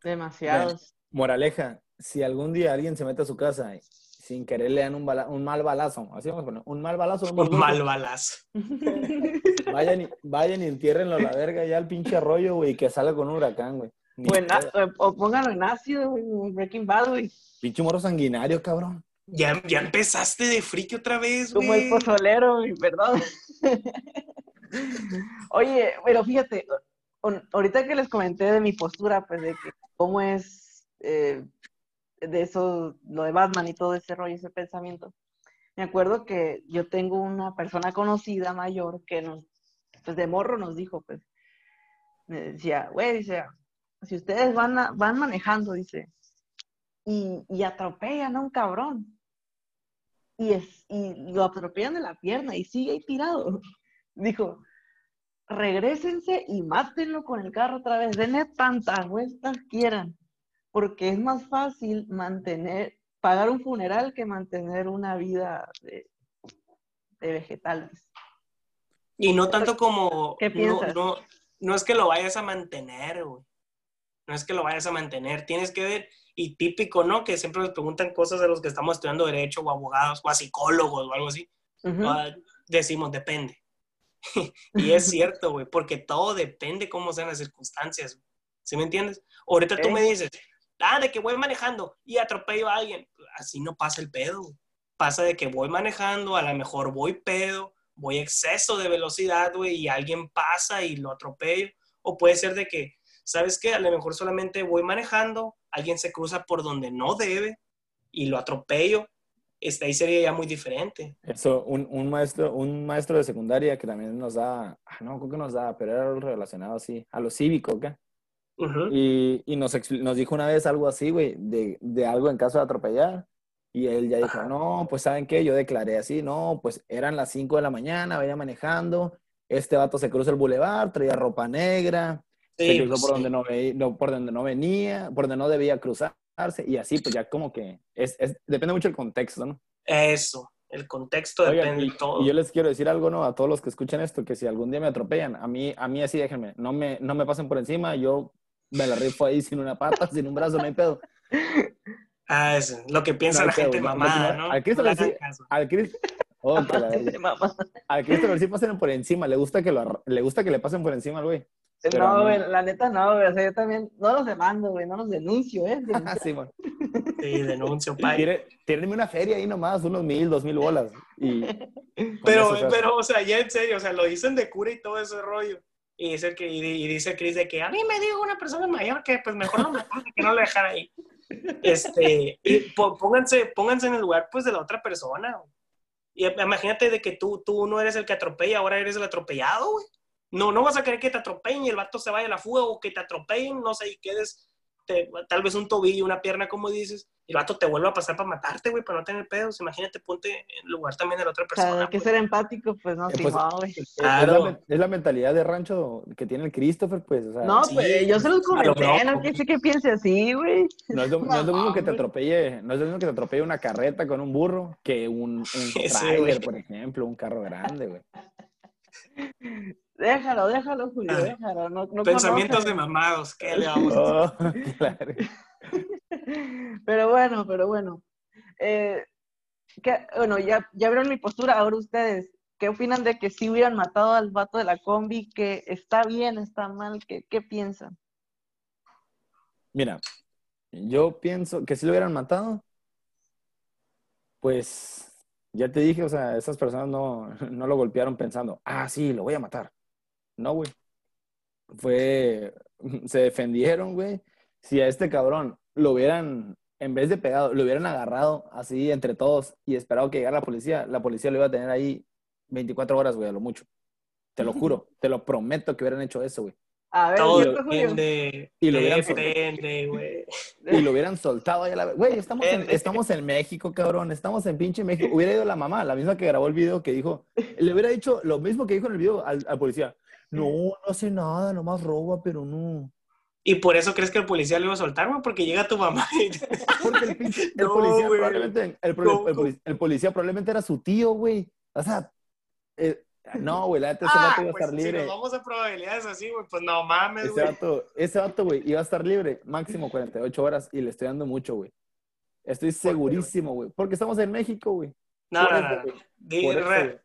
Demasiados. Moraleja, si algún día alguien se mete a su casa y sin querer le dan un, bala- un mal balazo, así vamos a poner, un mal balazo, Un mal balazo. vayan y, vayan y entiérrenlo a la verga ya al pinche arroyo, güey, que salga con un huracán, güey. Ni O, en pedo. á- o póngalo en ácido, güey, Breaking Bad, güey. Pinche morro sanguinario, cabrón. Ya, ya empezaste de friki otra vez, güey. Como el pozolero, güey, perdón. Oye, pero fíjate, ahorita que les comenté de mi postura, pues de que cómo es eh, de eso, lo de Batman y todo ese rollo, ese pensamiento. Me acuerdo que yo tengo una persona conocida mayor que nos, pues de morro nos dijo, pues, me decía, güey, dice, si ustedes van, van manejando, dice, y, y atropellan a un cabrón, y, es, y lo atropellan de la pierna y sigue ahí tirado. Dijo, regrésense y mátenlo con el carro otra vez, denle tantas vueltas quieran, porque es más fácil mantener, pagar un funeral que mantener una vida de, de vegetales. Y no tanto como. ¿Qué no, piensas? no, no es que lo vayas a mantener, güey. No es que lo vayas a mantener. Tienes que ver. Y típico, ¿no? Que siempre nos preguntan cosas de los que estamos estudiando Derecho o abogados o a psicólogos o algo así. Ah, decimos, depende. y es cierto, güey, porque todo depende cómo sean las circunstancias. ¿Sí me entiendes? Ahorita tú me dices, ah, de que voy manejando y atropello a alguien. Así no pasa el pedo. Pasa de que voy manejando, a lo mejor voy pedo, voy exceso de velocidad, güey, y alguien pasa y lo atropello. O puede ser de que, ¿sabes qué? A lo mejor solamente voy manejando, alguien se cruza por donde no debe y lo atropello. Este, ahí sería ya muy diferente. Eso, un, un maestro, un maestro de secundaria que también nos da, ah, no, creo que nos da, pero era relacionado así, a lo cívico, Ujú. Y, y nos, nos dijo una vez algo así, güey, de, de algo en caso de atropellar. Y él ya dijo, no, pues ¿saben qué? Yo declaré así, no, pues eran las 5 de la mañana, venía manejando, este vato se cruza el bulevar, traía ropa negra, se Sí, cruzó pues, por, sí. donde no veía, no, por donde no venía, por donde no debía cruzarse, y así, pues ya como que, es, es- depende mucho del contexto, ¿no? Eso, el contexto Oigan, depende y, de todo. y yo les quiero decir algo, ¿no? A todos los que escuchan esto, que si algún día me atropellan, a mí, a mí así déjenme, no me, no me pasen por encima, yo me la rifo ahí sin una pata, sin un brazo, no hay pedo. Ah, eso, lo que piensa No, la pero, gente no, mamada, no, al Cristo No sí- caso. Al Chris, oh, que la verga. De mamá. al sí pasen por encima, le gusta que lo, le gusta que le pasen por encima al güey. Pero No, güey, la neta no, güey. O sea, yo también no los demando, güey, no los denuncio, ¿eh? Ah, sí, man. Sí, denuncio, pai. Tiene- Tírenme una feria ahí nomás, unos mil, dos mil bolas. Y Pero, eso pero, o sea, ya en serio, o sea, lo dicen de cura y todo ese rollo. Y dice, que, y, dice Chris de que a mí me dijo una persona mayor que pues mejor no me que no lo dejan ahí. Este, y pónganse, pónganse en el lugar pues de la otra persona. Y imagínate de que tú, tú no eres el que atropella, ahora eres el atropellado, güey. No, no vas a querer que te atropellen y el vato se vaya a la fuga o que te atropellen, no sé, y quedes te- tal vez un tobillo, una pierna, como dices, y el vato te vuelve a pasar para matarte, güey, para no tener pedos. Imagínate, ponte en el lugar también de la otra O sea, persona. hay que pues. ser empático, pues no, Eh, sí, pues, no, güey. Es- la, men- es la mentalidad de rancho que tiene el Christopher, pues. O sea, No, sí, pues yo se los comenté, no que sé que piense así, güey. no, es lo, no es lo mismo que te atropelle, no es lo mismo que te atropelle una carreta con un burro que un, un trailer, por ejemplo, un carro grande, güey. Déjalo, déjalo, Julio, Ah. déjalo. No, no Pensamientos conoce. de mamados, ¿qué le vamos a hacer? Oh, claro. Pero bueno, pero bueno. Eh, ¿qué- bueno, ya, ya vieron mi postura, ahora ustedes, ¿qué opinan de que si hubieran matado al vato de la combi? ¿Que está bien, está mal? ¿Qué, qué piensan? Mira, yo pienso que si lo hubieran matado, pues ya te dije, o sea, esas personas no, no lo golpearon pensando, ah, sí, lo voy a matar. No, güey. Fue, se defendieron, güey. Si a este cabrón lo hubieran, en vez de pegado, lo hubieran agarrado así entre todos y esperado que llegara la policía, la policía lo iba a tener ahí 24 horas, güey, a lo mucho. Te lo juro, te lo prometo que hubieran hecho eso, güey. A ver, Todo depende. Y lo hubieran Depende, güey. y lo hubieran soltado ahí a la Güey, estamos en, estamos en México, cabrón. Estamos en pinche México. Hubiera ido la mamá, la misma que grabó el video, que dijo, le hubiera dicho lo mismo que dijo en el video al, al policía. No, no hace nada, nomás roba, pero no. Y por eso crees que el policía lo iba a soltar, güey, porque llega tu mamá y Porque el, pinche, el No, policía probablemente, el, pro- No, el polic- el policía probablemente era su tío, güey. O sea, eh, no, güey, la neta ese Ah, vato iba a pues, estar si libre. nos vamos a probabilidades así, güey, pues no mames, Ese güey. vato, ese vato, güey, iba a estar libre máximo 48 horas y le estoy dando mucho, güey. Estoy segurísimo, güey. Porque estamos en México, güey. No, no, no, Por eso.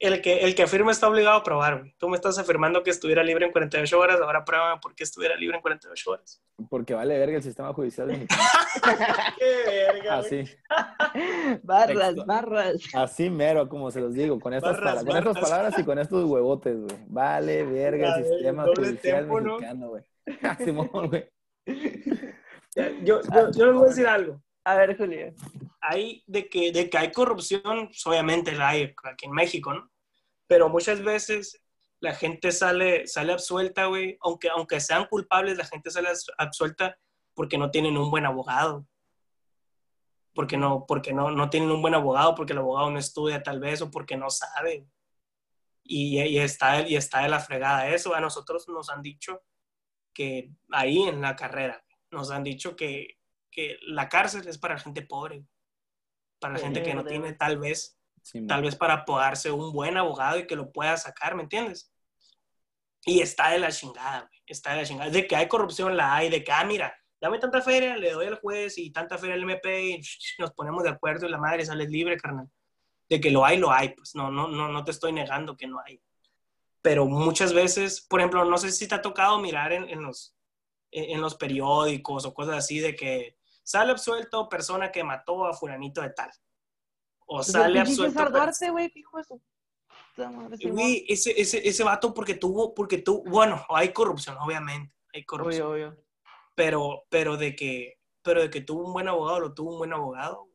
El, que, el que afirma está obligado a probar, güey. Tú me estás afirmando que estuviera libre en 48 horas, ahora prueba por qué estuviera libre en 48 horas. Porque vale verga el sistema judicial mexicano. Qué verga. Así, Barras, Texto. barras. así mero, como se los digo, con estas, Barras, con estas palabras y con estos huevotes, güey. Vale verga el sistema judicial tempo, ¿no? mexicano, güey. Simón, güey. Yo, yo les voy a decir algo. A ver, Julio. hay de que, de que hay corrupción, pues, obviamente la hay aquí en México, ¿no? Pero muchas veces la gente sale, sale absuelta, güey, aunque, aunque sean culpables, la gente sale abs- absuelta porque no tienen un buen abogado. Porque no, porque no, no tienen un buen abogado, porque el abogado no estudia tal vez, o porque no sabe. Y, y está, y está de la fregada eso. A nosotros nos han dicho que ahí en la carrera, nos han dicho que, que la cárcel es para gente pobre, para la gente que no tiene tal vez, Simón. tal vez para pagarse un buen abogado y que lo pueda sacar, ¿me entiendes? Y está de la chingada, güey, está de la chingada. De que hay corrupción, la hay, de que, ah, mira, dame tanta feria, le doy al juez y tanta feria al MP y nos ponemos de acuerdo y la madre sale libre, carnal. De que lo hay, lo hay, pues no, no, no, no te estoy negando que no hay. Pero muchas veces, por ejemplo, no sé si te ha tocado mirar en, en los, en los periódicos o cosas así de que sale absuelto persona que mató a fulanito de tal. O Pues sale absuelto. Güey, hijo de su. Güey, ese, ese, ese vato porque tuvo, porque tuvo, bueno, hay corrupción, obviamente, hay corrupción, Obvio, obvio. pero, pero de que, pero de que tuvo un buen abogado, lo tuvo un buen abogado.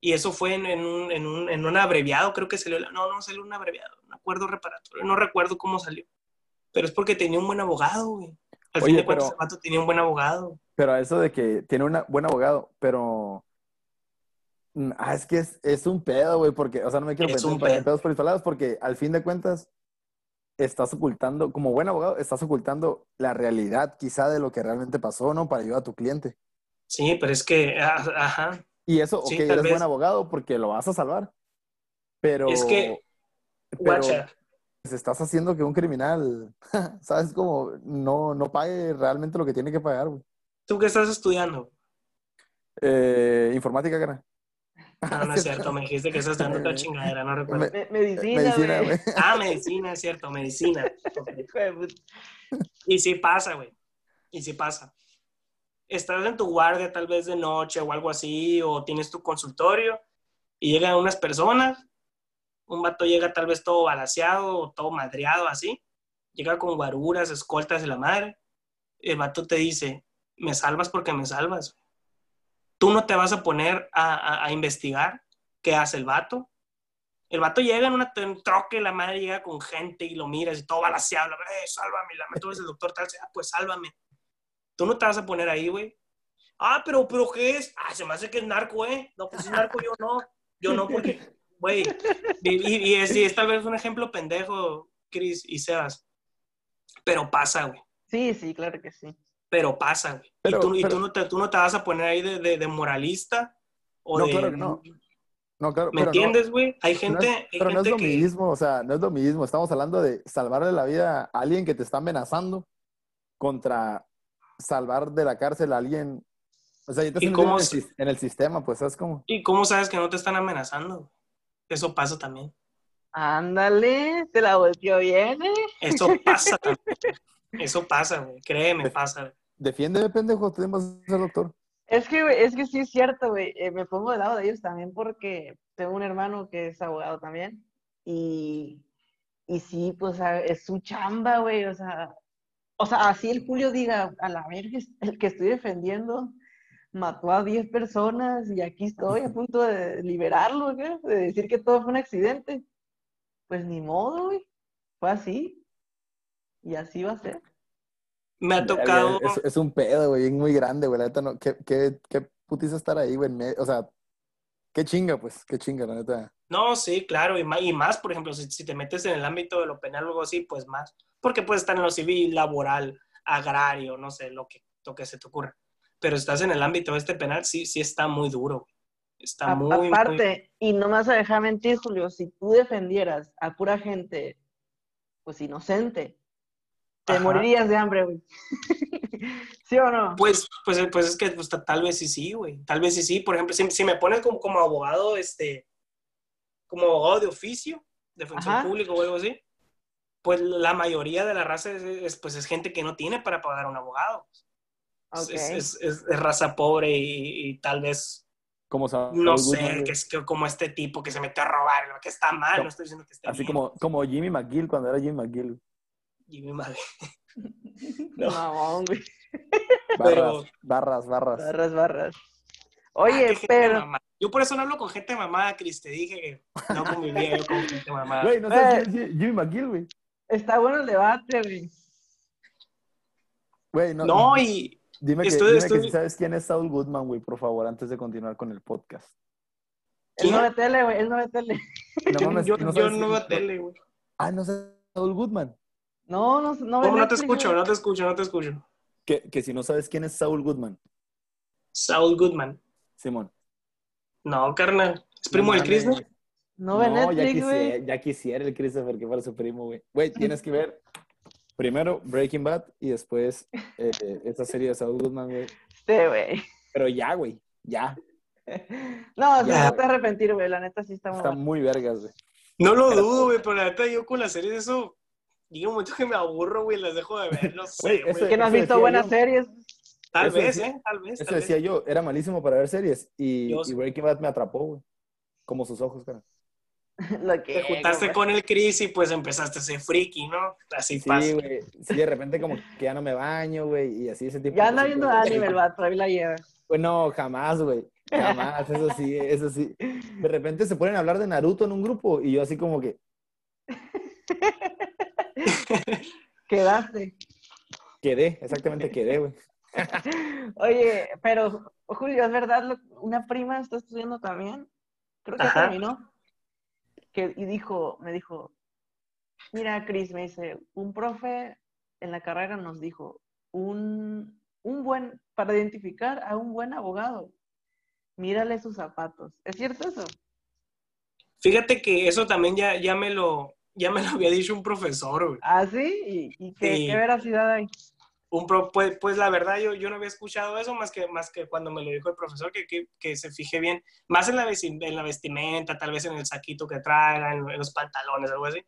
Y eso fue en, en un, en, un, en un abreviado, creo que salió, la- no, no salió un abreviado, un acuerdo reparatorio, no recuerdo cómo salió. Pero es porque tenía un buen abogado, güey. Al fin de cuentas, pero- el vato tenía un buen abogado. Pero a eso de que tiene un buen abogado, pero Mm, Ah, es que es, es un pedo, güey, porque, o sea, no me quiero meter en pedos por palabras, porque al fin de cuentas estás ocultando, como buen abogado, estás ocultando la realidad quizá de lo que realmente pasó, ¿no? Para ayudar a tu cliente. Sí, pero es que, ah, ajá. Y eso, Sí, ok, eres vez. buen abogado porque lo vas a salvar. Pero, Es que, pero guacha, estás haciendo que un criminal, ¿sabes? Como no, no pague realmente lo que tiene que pagar, güey. ¿tú qué estás estudiando? Eh, informática, cara. No, no es cierto, me dijiste que estás estudiando otra chingadera, no recuerdo. Me- medicina, Medicina, güey. güey. Ah, medicina, es cierto, medicina. Y sí pasa, güey. Y sí pasa. Estás en tu guardia tal vez de noche o algo así, o tienes tu consultorio y llegan unas personas. Un vato llega tal vez todo balaseado todo madreado así. Llega con guaruras, escoltas de la madre. El vato te dice, me salvas porque me salvas. Tú no te vas a poner a, investigar qué hace el vato. El vato llega en una en troque, la madre llega con gente y lo miras y todo balaseado. La, eh, sálvame, la tú eres el doctor tal, ah, pues sálvame. Tú no te vas a poner ahí, güey. Ah, pero, pero, ¿qué es? Ah, se me hace que es narco, ¿eh? No, pues es narco, yo no. Yo no, porque, güey. Y, y- es, y es tal vez un ejemplo pendejo, Chris y Sebas. Pero pasa, güey. Sí, sí, claro que sí. Pero pasa, güey. Pero- y tú, y tú no te, tú no te vas a poner ahí de, de- de moralista o No, de... claro que no. No, claro, ¿Me pero entiendes, güey? Hay no gente, es- hay pero no es lo que... mismo, o sea, no es lo mismo. Estamos hablando de salvarle la vida a alguien que te está amenazando contra salvar de la cárcel a alguien. O sea, ya te ¿Y cómo el, en el sistema, pues, ¿sabes cómo? ¿Y cómo sabes que no te están amenazando? Eso pasa también. Ándale, te la volteó bien, ¿eh? Eso pasa también. Eso pasa, güey. Créeme, pasa. güey. Defiéndeme, pendejo, tú vas a ser doctor. Es que, güey, es que sí es cierto, güey. Eh, me pongo del lado de ellos también porque tengo un hermano que es abogado también. Y, y sí, pues es su chamba, güey. O sea, o sea, así el Julio diga, a la verga, el que estoy defendiendo mató a 10 personas y aquí estoy a punto de liberarlo, de decir que todo fue un accidente. Pues ni modo, güey. Fue así. Y así va a ser. Me ha tocado... Es, es un pedo, güey, muy grande, güey. La neta, no, qué, qué, qué putiza estar ahí, güey. O sea, qué chinga, pues, qué chinga, la neta. No, sí, claro, y más, y más por ejemplo, si, si te metes en el ámbito de lo penal o algo así, pues más. Porque puedes estar en lo civil, laboral, agrario, no sé, lo que, lo que se te ocurra. Pero estás en el ámbito de este penal, sí, sí está muy duro. Está A- muy, muy... aparte, y no me vas a dejar mentir, Julio, si tú defendieras a pura gente, pues inocente, te Ajá. morirías de hambre, güey. ¿Sí o no? Pues, pues, pues es que pues, ta- tal vez sí, sí, güey. Tal vez sí, sí. Por ejemplo, si, si me pones como, como abogado, este, como abogado de oficio, defensor Ajá. público o algo así, pues la mayoría de la raza es, es, pues, es gente que no tiene para pagar un abogado. Es, es- es- es raza pobre y, y tal vez, Como Saul no sé, que es que como este tipo que se mete a robar, que está mal, no estoy diciendo que esté Así bien. como, como Jimmy McGill cuando era Jimmy McGill. Jimmy Madre. Mamón, güey. Barras, barras, barras. Barras, barras. Ah, Oye, pero... Yo por eso no hablo con gente mamada, Cris. Te dije que no convivía yo con gente mamada. Güey, no sabes Eh. quién es Jimmy McGill, güey. Está bueno el debate, güey. Güey, no. No, y Dime, que, estoy- dime estoy- que si sabes quién es Saul Goodman, güey, por favor, antes de continuar con el podcast. Él no ve tele, güey. Él no ve tele. No mames, yo, no yo no veo tele, güey. Ah, no sabes Saul Goodman. No, no, no ve ¿Cómo no te escucho? No te escucho, no te escucho. Que, que si no sabes quién es Saul Goodman, Saul Goodman. Simón. No, carnal. ¿Es primo No del Chris, no? No ve ya Netflix, quisiera, güey. ya quisiera el Christopher que fuera su primo, güey. Güey, tienes que ver primero Breaking Bad y después eh, esta serie de Saul Goodman, güey. Sí, güey. Pero ya, güey, ya. No, sí, Ya. no te vas a arrepentir, güey. La neta sí está muy Está bueno. muy vergas, güey. No lo dudo, güey, pero la neta yo con las series eso... Un momento que me aburro, güey, las dejo de ver, no sé, Güey, eso- Que no has visto buenas yo. series. Tal eso vez, decía- ¿eh? Tal vez, Eso tal vez. decía yo, era malísimo para ver series y, y. Breaking Bad me atrapó, güey. Como sus ojos, cara. Lo que, Te juntaste con el Chris y pues empezaste a ser friki, ¿no? Así Sí, pasa. güey. Sí, de repente como que ya no me baño, güey, y así ese tipo Ya anda cositas, viendo anime el vato, ahí la lleva. Pues no, jamás, güey. Jamás, eso sí, eso sí. De repente se ponen a hablar de Naruto en un grupo y yo así como que, Quedaste. quedé, exactamente quedé, güey. Oye, pero Julio, ¿es verdad? lo- Una prima está estudiando también. Creo que Ajá. terminó. Que, y dijo, me dijo, mira, Cris, me dice, un profe en la carrera nos dijo, un, un buen, para identificar a un buen abogado, mírale sus zapatos. ¿Es cierto eso? Fíjate que eso también ya, ya, me, lo, ya me lo había dicho un profesor, güey. ¿Ah, sí? ¿Y, y qué, Sí. qué veracidad hay? Un pro- pues, pues la verdad yo, yo no había escuchado eso más que, más que cuando me lo dijo el profesor, que, que, que se fije bien, más en la, en la vestimenta, tal vez en el saquito que traiga, en, en los pantalones, algo así.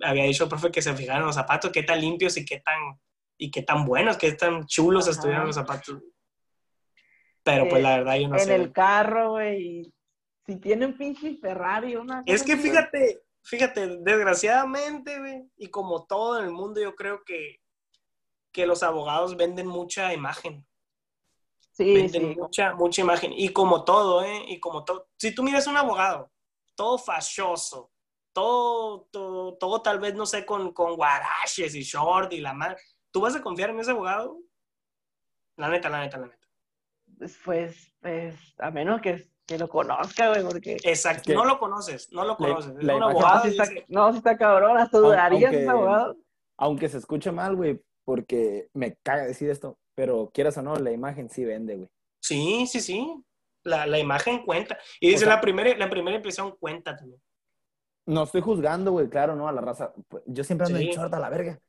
Había dicho el profe que se fijara en los zapatos, qué tan limpios y qué tan, y qué tan buenos, qué tan chulos Ajá. estuvieran los zapatos. Pero pues Eh, la verdad yo no en sé. el carro, güey. Si tiene un pinche Ferrari, una Es que fíjate, fíjate, desgraciadamente, güey, y como todo en el mundo, yo creo que, que los abogados venden mucha imagen. Sí, venden sí. mucha, mucha imagen. Y como todo, ¿eh? Y como todo. Si tú miras un abogado, todo fachoso, todo, todo, todo tal vez, no sé, con, con guaraches y short y la madre. ¿Tú vas a confiar en ese abogado? La neta, la neta, la neta. Pues, pues, a menos que, que lo conozca, güey, porque... Exacto. Es que no lo conoces, no lo conoces. Es la un imagen- abogado No, si está, dice, no, si está cabrón, hasta dudarías aunque- ese abogado. Aunque se escuche mal, güey, porque me caga decir esto, pero quieras o no, la imagen sí vende, güey. sí, sí, sí. La, la imagen cuenta. Y dice, O sea- la, primera, la primera impresión cuenta también. No estoy juzgando, güey, claro, ¿no? A la raza. Yo siempre ando Sí. en short a la verga.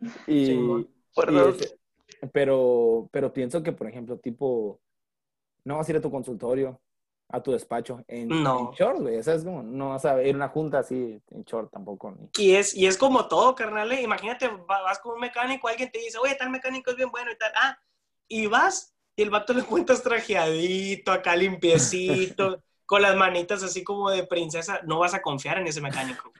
Y. Por y ese- pero, pero pienso que, por ejemplo, tipo, no vas a ir a tu consultorio, a tu despacho en, No. en short, güey. O sea, es como, no vas a ir a una junta así en short tampoco. Ni. Y es, y es como todo, carnal. ¿eh? Imagínate, va- vas con un mecánico, alguien te dice, oye, tal mecánico es bien bueno y tal. Ah, y vas, y el vato le cuentas trajeadito, acá limpiecito, con las manitas así como de princesa. No vas a confiar en ese mecánico.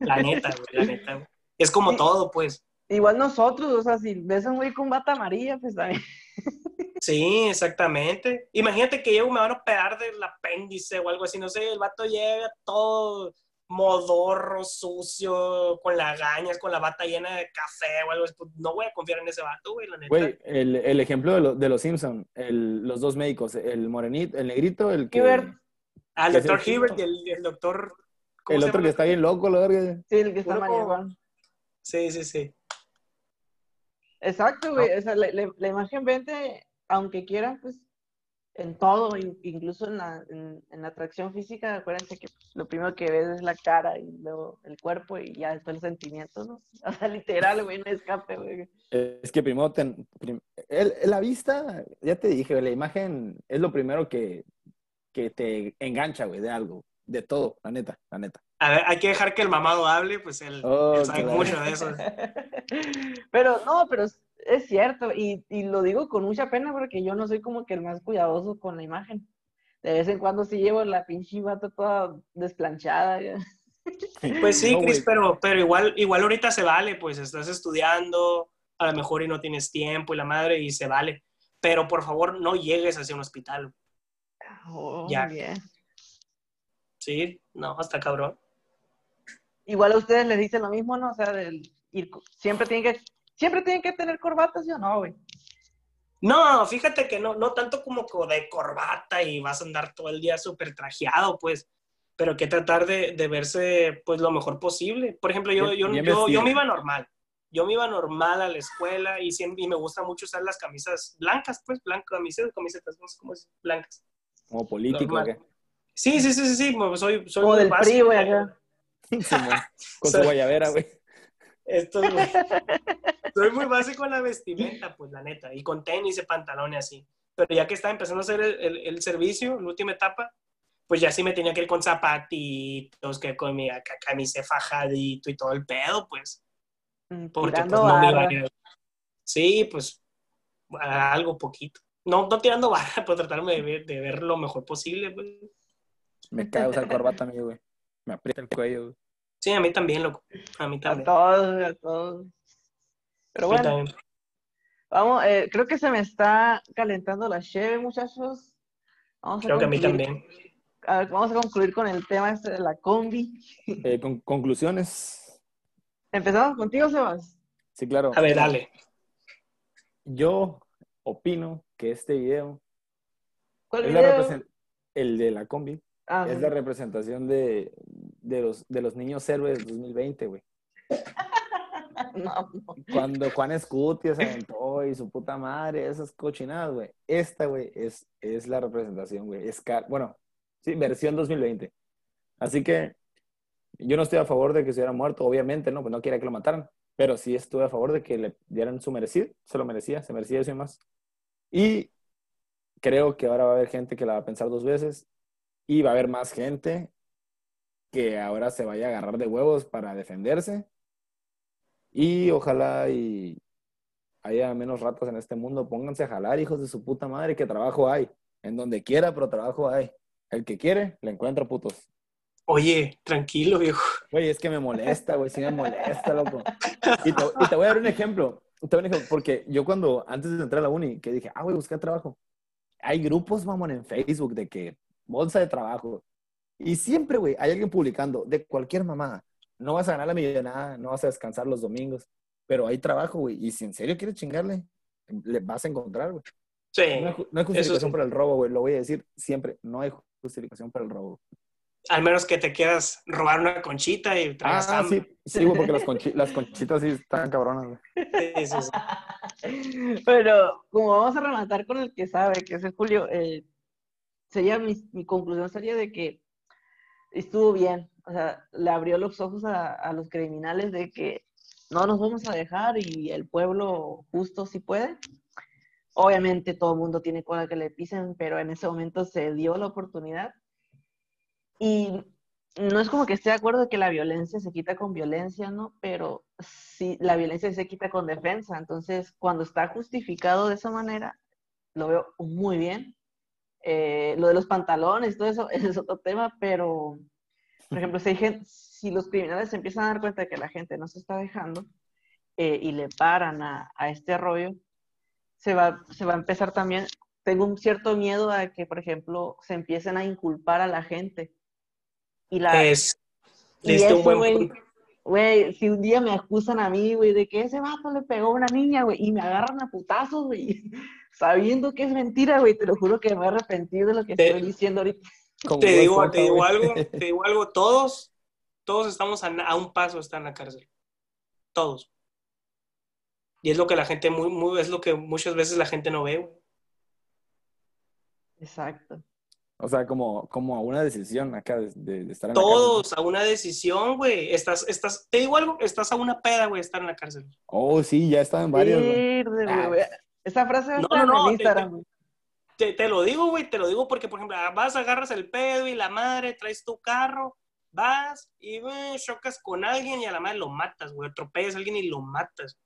La neta, güey, la neta. güey. Es como todo, pues. Igual nosotros, o sea, si ves a un güey con bata amarilla, pues también. Sí, exactamente. Imagínate que llego, me van a operar del apéndice o algo así, no sé, el vato llega todo modorro, sucio, con lagañas, con la bata llena de café o algo así. Pues no voy a confiar en ese vato, güey, la neta. Güey, el, el ejemplo de, lo- de los Simpson, el, los dos médicos, el morenito, el negrito, el que... Hibbert. Es el doctor Hibbert y el, el doctor... ¿cómo El otro que está bien loco, la verga. Sí, el que está marihuana. Sí, sí, sí. Exacto, güey. O sea, la, la- la imagen vende, aunque quieran, pues, en todo, in- incluso en la, en, en la atracción física. Acuérdense que pues, lo primero que ves es la cara y luego el cuerpo y ya después el sentimiento, ¿no? O sea, literal, güey, no escape, güey. Es que primero, ten- prim- el- la vista, ya te dije, la imagen es lo primero que, que te engancha, güey, de algo, de todo, la neta, la neta. A ver, hay que dejar que el mamado hable, pues él, Oh, él sabe claro. mucho de eso. Pero no, pero es, cierto, y, y lo digo con mucha pena porque yo no soy como que el más cuidadoso con la imagen. De vez en cuando sí llevo la pinche bata toda desplanchada. ya. Pues sí, No, Cris, pero, pero igual, igual ahorita se vale, pues estás estudiando, a lo mejor y no tienes tiempo y la madre, y se vale. Pero por favor, no llegues hacia un hospital. Oh, Ya. bien. Sí, no, hasta cabrón. Igual a ustedes les dicen lo mismo, ¿no? O sea, del ir, siempre tienen que, siempre tienen que tener corbatas, ¿sí o no, güey? No, fíjate que no, no tanto como co- de corbata y vas a andar todo el día súper trajeado, pues, pero que tratar de, de verse, pues, lo mejor posible. Por ejemplo, yo, yo, yo, yo me iba normal. Yo me iba normal a la escuela y, siempre, y me gusta mucho usar las camisas blancas, pues, blancas, camisetas, camisetas, no sé cómo decir, blancas. Como político. Sí, sí, sí, sí, sí, soy, soy Como muy del PRI, güey, acá. Con su guayabera, güey. Esto, güey. Soy muy básico en la vestimenta, pues la neta, y con tenis y pantalones así. Pero ya que estaba empezando a hacer el, el- el servicio, la última etapa, pues ya sí me tenía que ir con zapatitos, que con mi acá, camisa fajadito y todo el pedo, pues. Mm, Porque pues no me iba a ir. Sí, pues algo poquito. No, no tirando barra, pero tratarme de ver, de ver lo mejor posible, pues. Me cae usar corbata a mí, güey. Me aprieta el cuello. Sí, a mí también, loco. A mí A también. todos, a todos. Pero A bueno, también. vamos, eh, creo que se me está calentando la cheve, muchachos. Vamos Creo que a mí también. a ver, vamos a concluir con el tema este de la combi. Eh, con conclusiones. Empezamos contigo, Sebas. Sí, claro. A ver, dale. Yo, opino que este video ¿Cuál es video? el de la combi, Ah, es la representación de, de, los, de los niños héroes 2020, güey. No, no. Cuando Juan Escutia se aventó y su puta madre, esas cochinadas, güey. Esta, güey, es, es la representación, güey. Es car- bueno, sí, versión 2020. Así que yo no estoy a favor de que se hubiera muerto, obviamente, ¿no? Pues no quería que lo mataran. Pero sí estuve a favor de que le dieran su merecido. Se lo merecía, se merecía eso y más. Y creo que ahora va a haber gente que la va a pensar dos veces. Y va a haber más gente que ahora se vaya a agarrar de huevos para defenderse. Y ojalá y haya menos ratas en este mundo. Pónganse a jalar, hijos de su puta madre, que trabajo hay. En donde quiera, pero trabajo hay. El que quiere, le encuentra putos. Oye, tranquilo, viejo. Güey, es que me molesta, güey, sí me molesta, loco. Y te, y te voy a dar un ejemplo. Te voy a dar un ejemplo, porque yo cuando, antes de entrar a la uni, que dije, ah, güey, busqué trabajo. Hay grupos, mamón, en Facebook de que bolsa de trabajo. Y siempre, güey, hay alguien publicando de cualquier mamada. No vas a ganar la millonada, no vas a descansar los domingos, pero hay trabajo, güey. Y si en serio quieres chingarle, le vas a encontrar, güey. Sí. No hay, no hay justificación sí. para el robo, güey. Lo voy a decir siempre. No hay justificación para el robo. Al menos que te quieras robar una conchita y traigas Ah, hambre. sí, sí, güey, porque las, conchi- las conchitas sí están cabronas, güey. Sí, sí, sí. Pero como vamos a rematar con el que sabe, que es el Julio, eh, sería mi, conclusión sería de que estuvo bien. O sea, le abrió los ojos a, a los criminales de que no nos vamos a dejar y el pueblo justo sí puede. Obviamente todo el mundo tiene cola que le pisen, pero en ese momento se dio la oportunidad. Y no es como que esté de acuerdo de que la violencia se quita con violencia, ¿no? Pero sí, la violencia se quita con defensa. Entonces, cuando está justificado de esa manera, lo veo muy bien. Eh, lo de los pantalones, todo eso ese es otro tema, pero, por ejemplo, si, hay gen- si los criminales se empiezan a dar cuenta de que la gente no se está dejando eh, y le paran a, a este rollo, se va, se va a empezar también. Tengo un cierto miedo a que, por ejemplo, se empiecen a inculpar a la gente. Y la, Es, y diste un eso, buen güey, punto. Güey, si un día me acusan a mí, güey, de que ese vato le pegó a una niña, güey, y me agarran a putazos, güey, sabiendo que es mentira, güey, te lo juro que me voy a arrepentir de lo que Te- estoy diciendo ahorita. Te digo, te digo güey. algo, te digo algo, todos, todos estamos a, a un paso de estar en la cárcel. Todos. Y es lo que la gente, muy, muy, es lo que muchas veces la gente no ve, güey. Exacto. O sea, como, como a una decisión acá de, de- de estar en la Todos a una decisión, güey. Estás, estás, te digo algo, estás a una peda, güey, de estar en la cárcel. cárcel. Oh, sí, ya están varios, güey. Verde, Ah. güey. Esa frase va a estar no, no, en te- Instagram, güey. Te, te lo digo, güey, te lo digo porque, por ejemplo, vas, agarras el pedo y la madre, traes tu carro, vas y chocas con alguien y a la madre lo matas, güey. Atropellas a alguien y lo matas.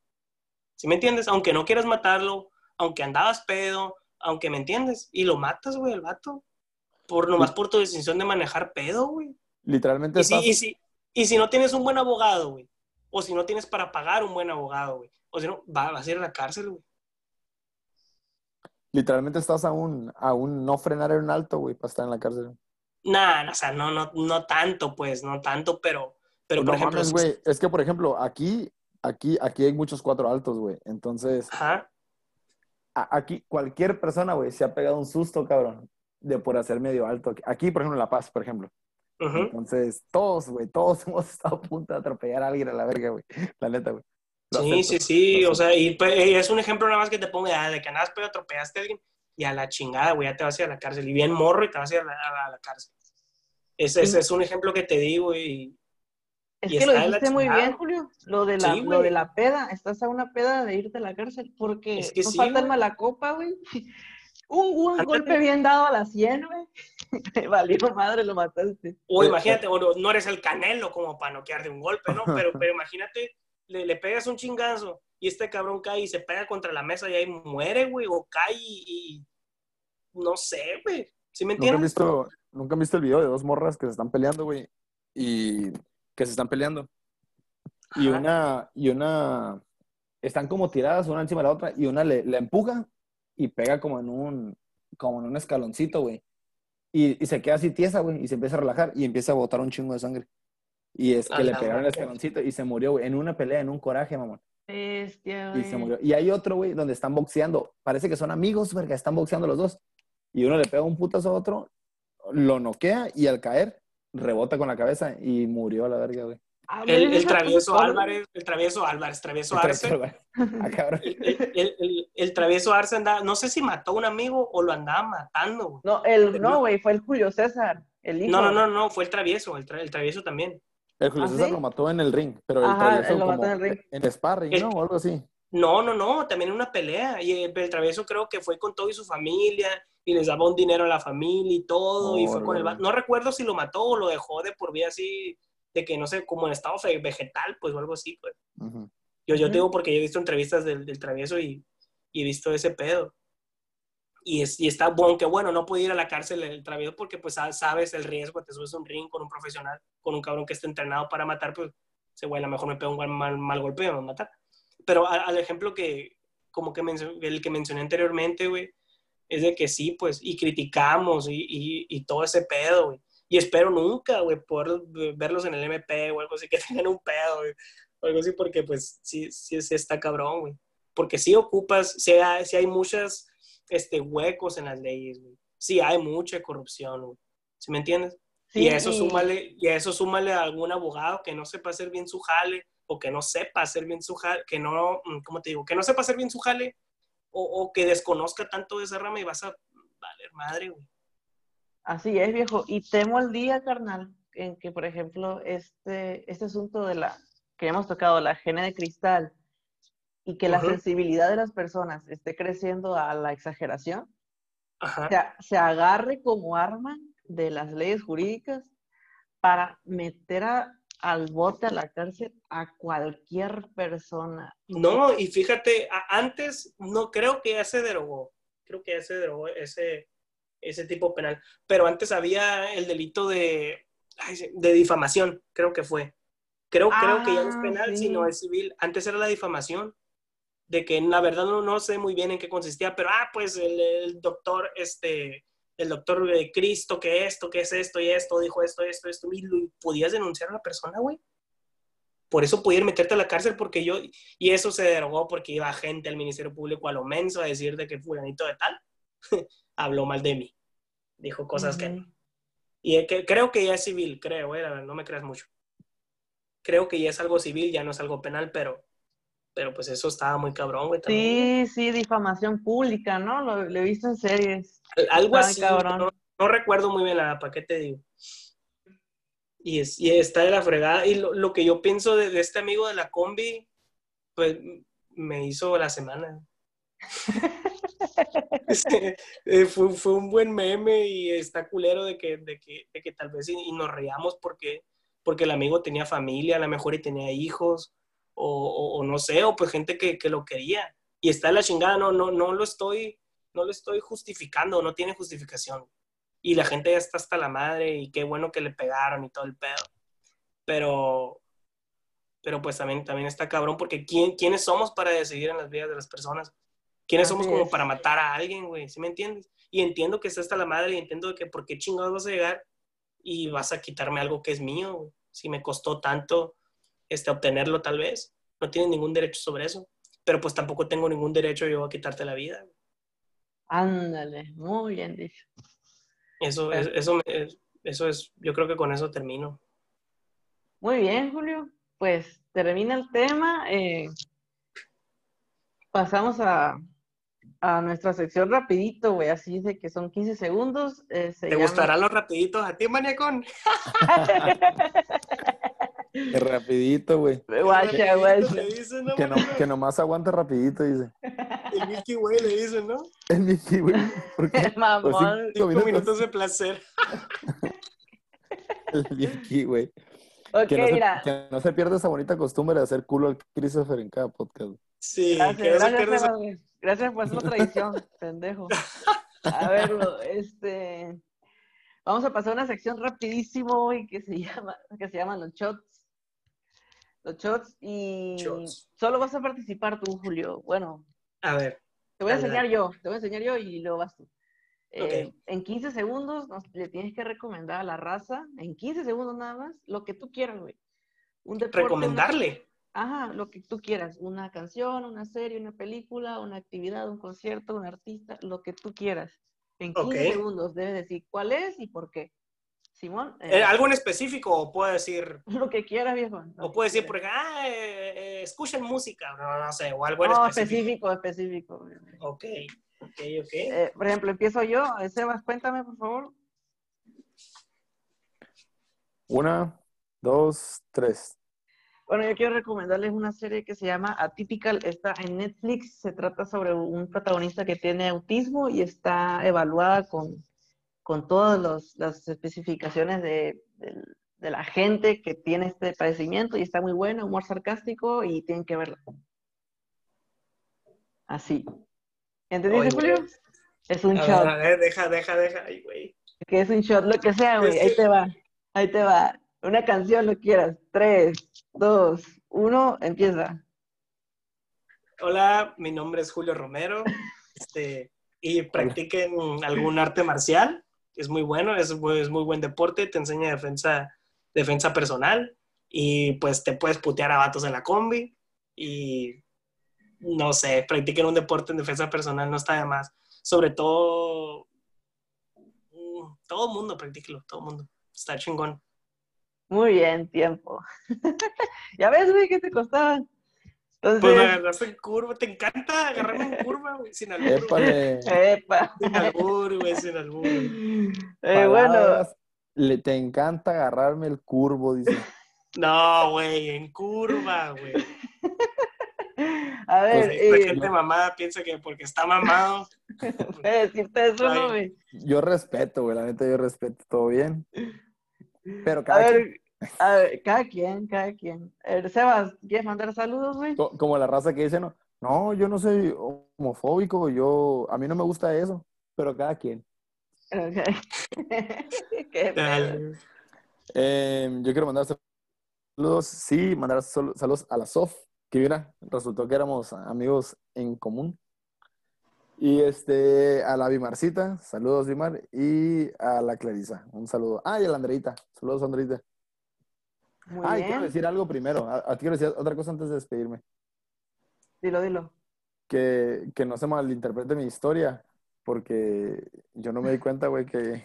¿Sí me entiendes? Aunque no quieras matarlo, aunque andabas pedo, aunque me entiendes, y lo matas, güey, el vato. Por nomás por tu decisión de manejar pedo, güey. Literalmente Y si, y, si, y si no tienes un buen abogado, güey, o si no tienes para pagar un buen abogado, güey, o si no, va- vas a ir a la cárcel, güey. Literalmente estás a un, a un no frenar en un alto, güey, para estar en la cárcel. Nah, o sea, no, no, no tanto, pues, no tanto, pero, pero no por ejemplo, mames, güey. Es que, por ejemplo, aquí, aquí, aquí hay muchos cuatro altos, güey. Entonces, ajá, a- aquí cualquier persona, güey, se ha pegado un susto, cabrón, de por hacer medio alto. Aquí, por ejemplo, en La Paz, por ejemplo. ujú. Entonces, todos, güey, todos hemos estado a punto de atropellar a alguien a la verga, güey. La neta, güey. Sí, acepto, sí, sí, o sea, y, pues, y es un ejemplo nada más que te pongo ah, de que nada pero atropellaste a alguien y a la chingada, güey, ya te vas a ir a la cárcel. Y bien morro y te vas a ir a la, a la- cárcel. Ese, ese es un ejemplo que te digo y Es Y que lo dijiste muy bien, Julio. Lo de, la, Sí, lo de la peda. Estás a una peda de irte a la cárcel porque Es que no sí, falta el mala copa, güey. Un, un golpe bien dado a la 100, güey. Valió madre, lo mataste. O imagínate, o no, no eres el canelo como para noquear de un golpe, ¿no? Pero, pero imagínate, le, le pegas un chingazo y este cabrón cae y se pega contra la mesa y ahí muere, güey, o cae y, y no sé, güey. ¿Sí me ¿Nunca han, entiendes? visto, ¿Nunca han visto el video de dos morras que se están peleando, güey? Y que se están peleando. Y una, y una, están como tiradas una encima de la otra y una le, la empuja y pega como en un, como en un escaloncito, güey. Y, y se queda así tiesa, güey, y se empieza a relajar y empieza a botar un chingo de sangre. Y es que le pegaron el escaloncito y se murió, güey, en una pelea, en un coraje, mamón. Bestia, y se murió. Y hay otro, güey, donde están boxeando. Parece que son amigos, verga, están boxeando los dos. Y uno le pega un putazo a otro, lo noquea y al caer rebota con la cabeza y murió a la verga, güey. Ah, El, travieso Álvarez, el travieso Álvarez, travieso El Arce. Ah. El, el- el- el travieso Arce andaba, no sé si mató a un amigo o lo andaba matando, güey. No, el, no, güey, fue el Julio César, el hijo. No, no, no, no, fue el travieso, el, tra- el travieso también. El Julio ¿Ah, César sí? lo mató en el ring, pero el Ajá, travieso él lo mató como en el ring. en sparring, El- ¿no? O algo así. No, no, no, también en una pelea. Y el, el travieso creo que fue con todo y su familia y les daba un dinero a la familia y todo. y fue con el. No recuerdo si lo mató o lo dejó de por vida así, de que no sé, como en estado vegetal, pues o algo así, pues. Yo, yo te digo porque yo he visto entrevistas del, del travieso y, y he visto ese pedo. Y, es, y está bueno, que bueno, no puede ir a la cárcel el travieso porque pues sa- sabes el riesgo, te subes a un ring con un profesional, con un cabrón que esté entrenado para matar, pues ese güey a lo mejor me pega un mal, mal, mal me va a matar. Pero a- al ejemplo que, como que el que mencioné anteriormente, güey, es de que sí, pues, y criticamos y, y, y todo ese pedo, güey. Y espero nunca, güey, poder verlos en el MP o algo así, que tengan un pedo, güey. O algo así, porque pues sí, sí, sí está cabrón, güey. Porque sí ocupas, sí hay, sí hay muchas este, huecos en las leyes, güey. Sí hay mucha corrupción, güey. ¿Sí me entiendes? Sí, y, a eso súmale, y a eso súmale a algún abogado que no sepa hacer bien su jale o que no sepa hacer bien su jale, que no, mm, ¿cómo te digo? Que no sepa hacer bien su jale o, o que desconozca tanto de esa rama y vas a valer madre, güey. Así es, viejo. Y temo el día, carnal, en que, por ejemplo, este, este asunto de la que hemos tocado, la gene de cristal, y que la Ujú. sensibilidad de las personas esté creciendo a la exageración, Ajá. se, se agarre como arma de las leyes jurídicas para meter a- al bote, a la cárcel, a cualquier persona. No, y fíjate, antes no creo que ya se derogó, creo que ya se derogó ese, ese tipo penal, pero antes había el delito de, de difamación, creo que fue. Creo, creo que ya no es Ah, penal, sí. sino es civil. Antes era la difamación, de que la verdad no, no sé muy bien en qué consistía, pero ah, pues el, el doctor, este, el doctor de Cristo, que esto, que es esto y esto, dijo esto, esto, esto, y lo- podías denunciar a la persona, güey. Por eso podías meterte a la cárcel, porque yo, y eso se derogó porque iba gente al Ministerio Público a lo menso a decir de que fulanito de tal habló mal de mí. Dijo cosas que. Y que, creo que ya es civil, creo, eh, la verdad, no me creas mucho. Creo que ya es algo civil, ya no es algo penal, pero, pero pues eso estaba muy cabrón, güey. también. Sí, sí, difamación pública, ¿no? Lo, lo he visto en series. Algo Está así, cabrón. no, no recuerdo muy bien la, ¿para qué te digo? Y, es, y está de la fregada. Y lo, lo que yo pienso de, de este amigo de la combi, pues me hizo la semana. Eh, fue, fue un buen meme y está culero de que, de que, de que tal vez y, y nos reíamos porque, porque el amigo tenía familia, a lo mejor y tenía hijos, o, no sé, o pues gente que, que lo quería. Y está la chingada, no, no, no lo estoy, no lo estoy justificando, no tiene justificación. Y la gente ya está hasta la madre y qué bueno que le pegaron y todo el pedo. Pero, pero pues también, también está cabrón porque ¿quién, ¿quiénes somos para decidir en las vidas de las personas? ¿Quiénes Así somos como es. para matar a alguien, güey? ¿Sí me entiendes? Y entiendo que está hasta la madre y entiendo que por qué chingados vas a llegar y vas a quitarme algo que es mío, güey. Si me costó tanto este, obtenerlo tal vez. No tienes ningún derecho sobre eso. Pero pues tampoco tengo ningún derecho yo a quitarte la vida. Ándale, muy bien dicho. Eso, es, eso, eso es, yo creo que con eso termino. Muy bien, Julio. Pues termina el tema. eh, pasamos a, a nuestra sección rapidito, güey. Así dice que son 15 segundos. eh, se ¿Te llama- gustarán los rapiditos a ti, maniacón? Que rapidito, güey. Guacha, Rapidito guacha. Le dicen, ¿no, Que, no, maniacón? que nomás aguanta rapidito, dice. El Milky Way le dicen, ¿no? El Mickey, güey. ¿Por qué? Mamón. Pues. Cinco minutos. minutos de placer. El Mickey, güey. Ok, Que, no se, mira. que no se pierda esa bonita costumbre de hacer culo al Christopher en cada podcast. Sí, Gracias, que no se gracias, pierda esa- Sebas, güey. Gracias por esa tradición, pendejo. A ver, lo- este. Vamos a pasar a una sección rapidísimo, güey, que se llama, que se llaman los shots. Los shots y Shots. solo vas a participar tú, Julio. Bueno, A ver, te voy a enseñar yo, te voy a enseñar yo y luego vas tú. Eh, Ok. En 15 segundos nos- le tienes que recomendar a la raza, en 15 segundos nada más, lo que tú quieras, güey. Un deporte, una- recomendarle. Ajá, lo que tú quieras, una canción, una serie, una película, una actividad, un concierto, un artista, lo que tú quieras. En 15 Ok. segundos debes decir cuál es y por qué. Simón, eh, Eh, ¿Algo en específico o puedo decir, lo que quieras, viejo. o que puedo decir, quieras. por ejemplo, ah, eh, eh, escuchen música, no, no sé, o algo en No, específico? específico, específico. Ok, ok, ok. Eh, por ejemplo, empiezo yo. Sebas, cuéntame, por favor. Una, dos, tres. Bueno, yo quiero recomendarles una serie que se llama Atypical. Está en Netflix. Se trata sobre un protagonista que tiene autismo y está evaluada con, con todas los- las especificaciones de, la gente que tiene este padecimiento y está muy buena, humor sarcástico y tienen que verla. Así. ¿Entendiste, Julio? Es un A shot. ver, a ver, deja, deja, deja. Ay, güey. Que es un shot, lo que sea, güey. Ahí te va. Ahí te va. Una canción, lo quieras. Tres, dos, uno, empieza. Hola, mi nombre es Julio Romero. Este, y practiquen algún arte marcial. Es muy bueno, es, es muy buen deporte, te enseña defensa, defensa personal y pues te puedes putear a vatos en la combi y no sé, practiquen un deporte en defensa personal, no está de más. Sobre todo, mm, todo mundo, practíquelo, todo mundo. Está chingón. Muy bien, tiempo. ya ves, güey, que te costaban. Entonces, Pues me agarraste en curva, te encanta agarrarme en curva, güey, sin albur. Épale. epa. Sin albur, güey, sin albur. Eh, bueno, Le, te encanta agarrarme el curvo, dice. No, güey, en curva, güey. a ver, Pues, la eh, gente mamada piensa que porque está mamado. decirte eso, ¿no, güey? Yo respeto, güey, la neta, yo respeto, todo bien. Pero A cada quien- ver, a ver, cada quien, cada quien. Eh, Sebas, ¿quieres mandar saludos, güey? co- como la raza que dice, no, no, yo no soy homofóbico, yo, a mí no me gusta eso, pero cada quien. Ok. Qué. Eh, yo quiero mandar saludos, sí, mandar saludos a la Sof, que mira, resultó que éramos amigos en común. Y este, a la Vimarcita, saludos Vimar, y a la Clarisa, un saludo. Ah, y a la Andreita, saludos Andreita. Muy Ah, y quiero decir algo primero, a, a ti quiero decir otra cosa antes de despedirme, Dilo, dilo. que, que no se malinterprete mi historia, porque yo no me di cuenta, güey, que...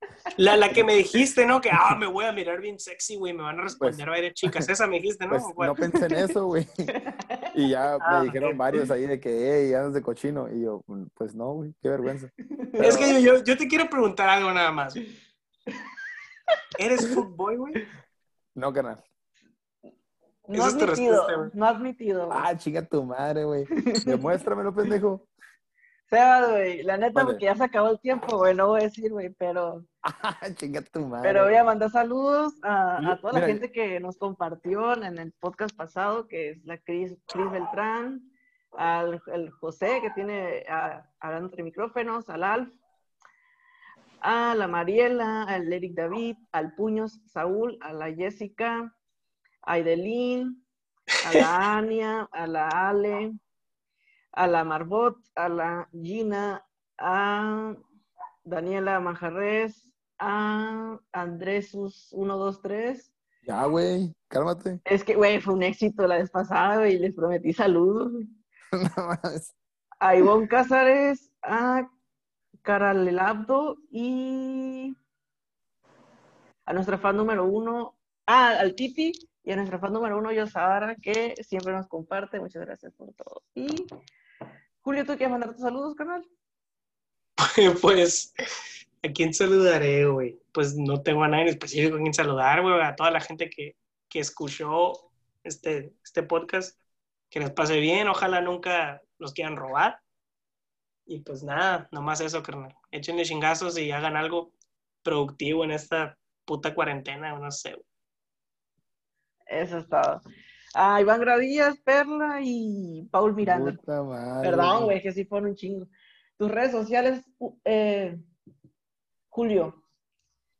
La, la que me dijiste, ¿no? Que, ah, me voy a mirar bien sexy, güey, me van a responder varias chicas. Esa me dijiste, ¿no? Pues no pensé en eso, güey. Y ya Ah, me dijeron varios ahí de que, hey, andas de cochino. Y yo, pues no, güey, qué vergüenza. Es que yo, yo, yo te quiero preguntar algo nada más. ¿Eres footboy, güey? No, canal. No Esa es tu admitido, respuesta, no admitido. güey. Ah, chinga tu madre, güey. Demuéstramelo, pendejo. Sebas, güey, la neta, porque ya se acabó el tiempo, güey, no voy a decir, güey, pero, Ah, chinga tu madre. pero voy a mandar saludos a, a toda mira, la gente que nos compartió en el podcast pasado, que es la Cris, Cris Beltrán, al el José, que tiene a- hablando entre micrófonos, al Alf, a la Mariela, al Eric David, al Puños Saúl, a la Jessica, a Aidelín, a la Ania, a la Ale, a la Marbot, a la Gina, a Daniela Manjarres, a Andresus 123. Ya, güey, cálmate. Es que, güey, fue un éxito la vez pasada, güey, les prometí saludos. No mames. A Ivonne Cázares, a Caralelabdo y a nuestra fan número uno, ah, al Titi y a nuestra fan número uno, Yosara, que siempre nos comparte. Muchas gracias por todo. Y Julio, ¿tú quieres mandar tus saludos, canal? Pues, ¿a quién saludaré, güey? Pues no tengo a nadie en específico a quien saludar, güey. A toda la gente que, que escuchó este, este podcast, que les pase bien. Ojalá nunca los quieran robar. Y pues nada, nomás eso, carnal. Échenle chingazos y hagan algo productivo en esta puta cuarentena, no sé. Eso es todo. A Iván Gradillas, Perla y Paul Miranda. Puta madre. Perdón, güey, que sí fueron un chingo. Tus redes sociales, eh, Julio.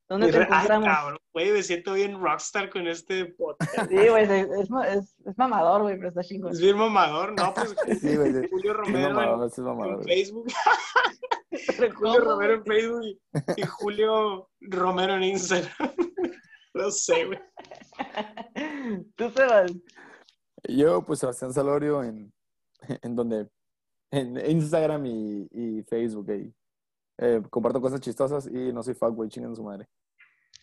¿Dónde Y te re- Ay, encontramos? cabrón, güey, me siento bien rockstar con este podcast. Sí, güey, es, es, es- mamador, güey, pero está chingón. Es bien mamador, ¿no? Pues Sí, güey. Julio Romero en- mamador, mamador. Facebook. Julio ¿cómo, Romero en? Facebook y, y Julio Romero en Instagram. No sé, güey. Tú, Sebas. Yo, pues, Sebastián Salorio en, en donde, en Instagram y, y Facebook. ahí. Eh, comparto cosas chistosas y no soy fuckboy, chingan su madre.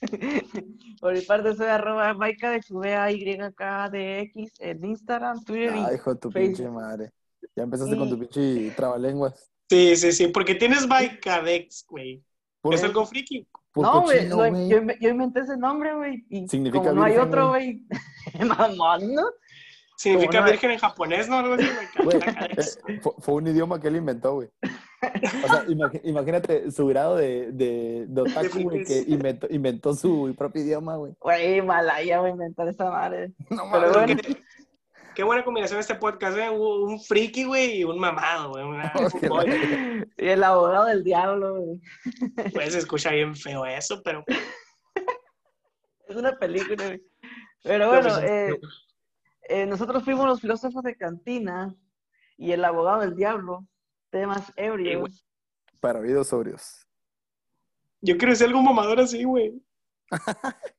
Por mi parte soy arroba Maika de Chubea YKDX en Instagram, Twitter Ah, y hijo de tu Facebook. pinche madre. Ya empezaste con tu Y- pinche trabalenguas. Sí, sí, sí, porque tienes Baikadex, güey. Es algo friki. No, güey, yo, yo inventé ese nombre, güey. Y Significa como no hay otro, güey. Mamón, ¿no? Significa virgen en japonés, ¿no? Algo así, Güey, eh, fue, fue un idioma que él inventó, güey. O sea, imagi- imagínate su grado de, de, de otaku, güey, que inventó, inventó su propio idioma, güey. Güey, Malaya, a inventar esa madre. No Pero mames, bueno. Qué, qué buena combinación este podcast, ¿eh? Un un friki, güey, y un mamado, güey. Una- Y el abogado del diablo, güey. Pues se escucha bien feo eso, pero... Es una película, güey. Pero No, bueno, pues, eh, eh, nosotros fuimos los filósofos de cantina y el abogado del diablo, temas ebrios. güey. Para oídos sobrios. Yo quiero ser algo mamador así, güey.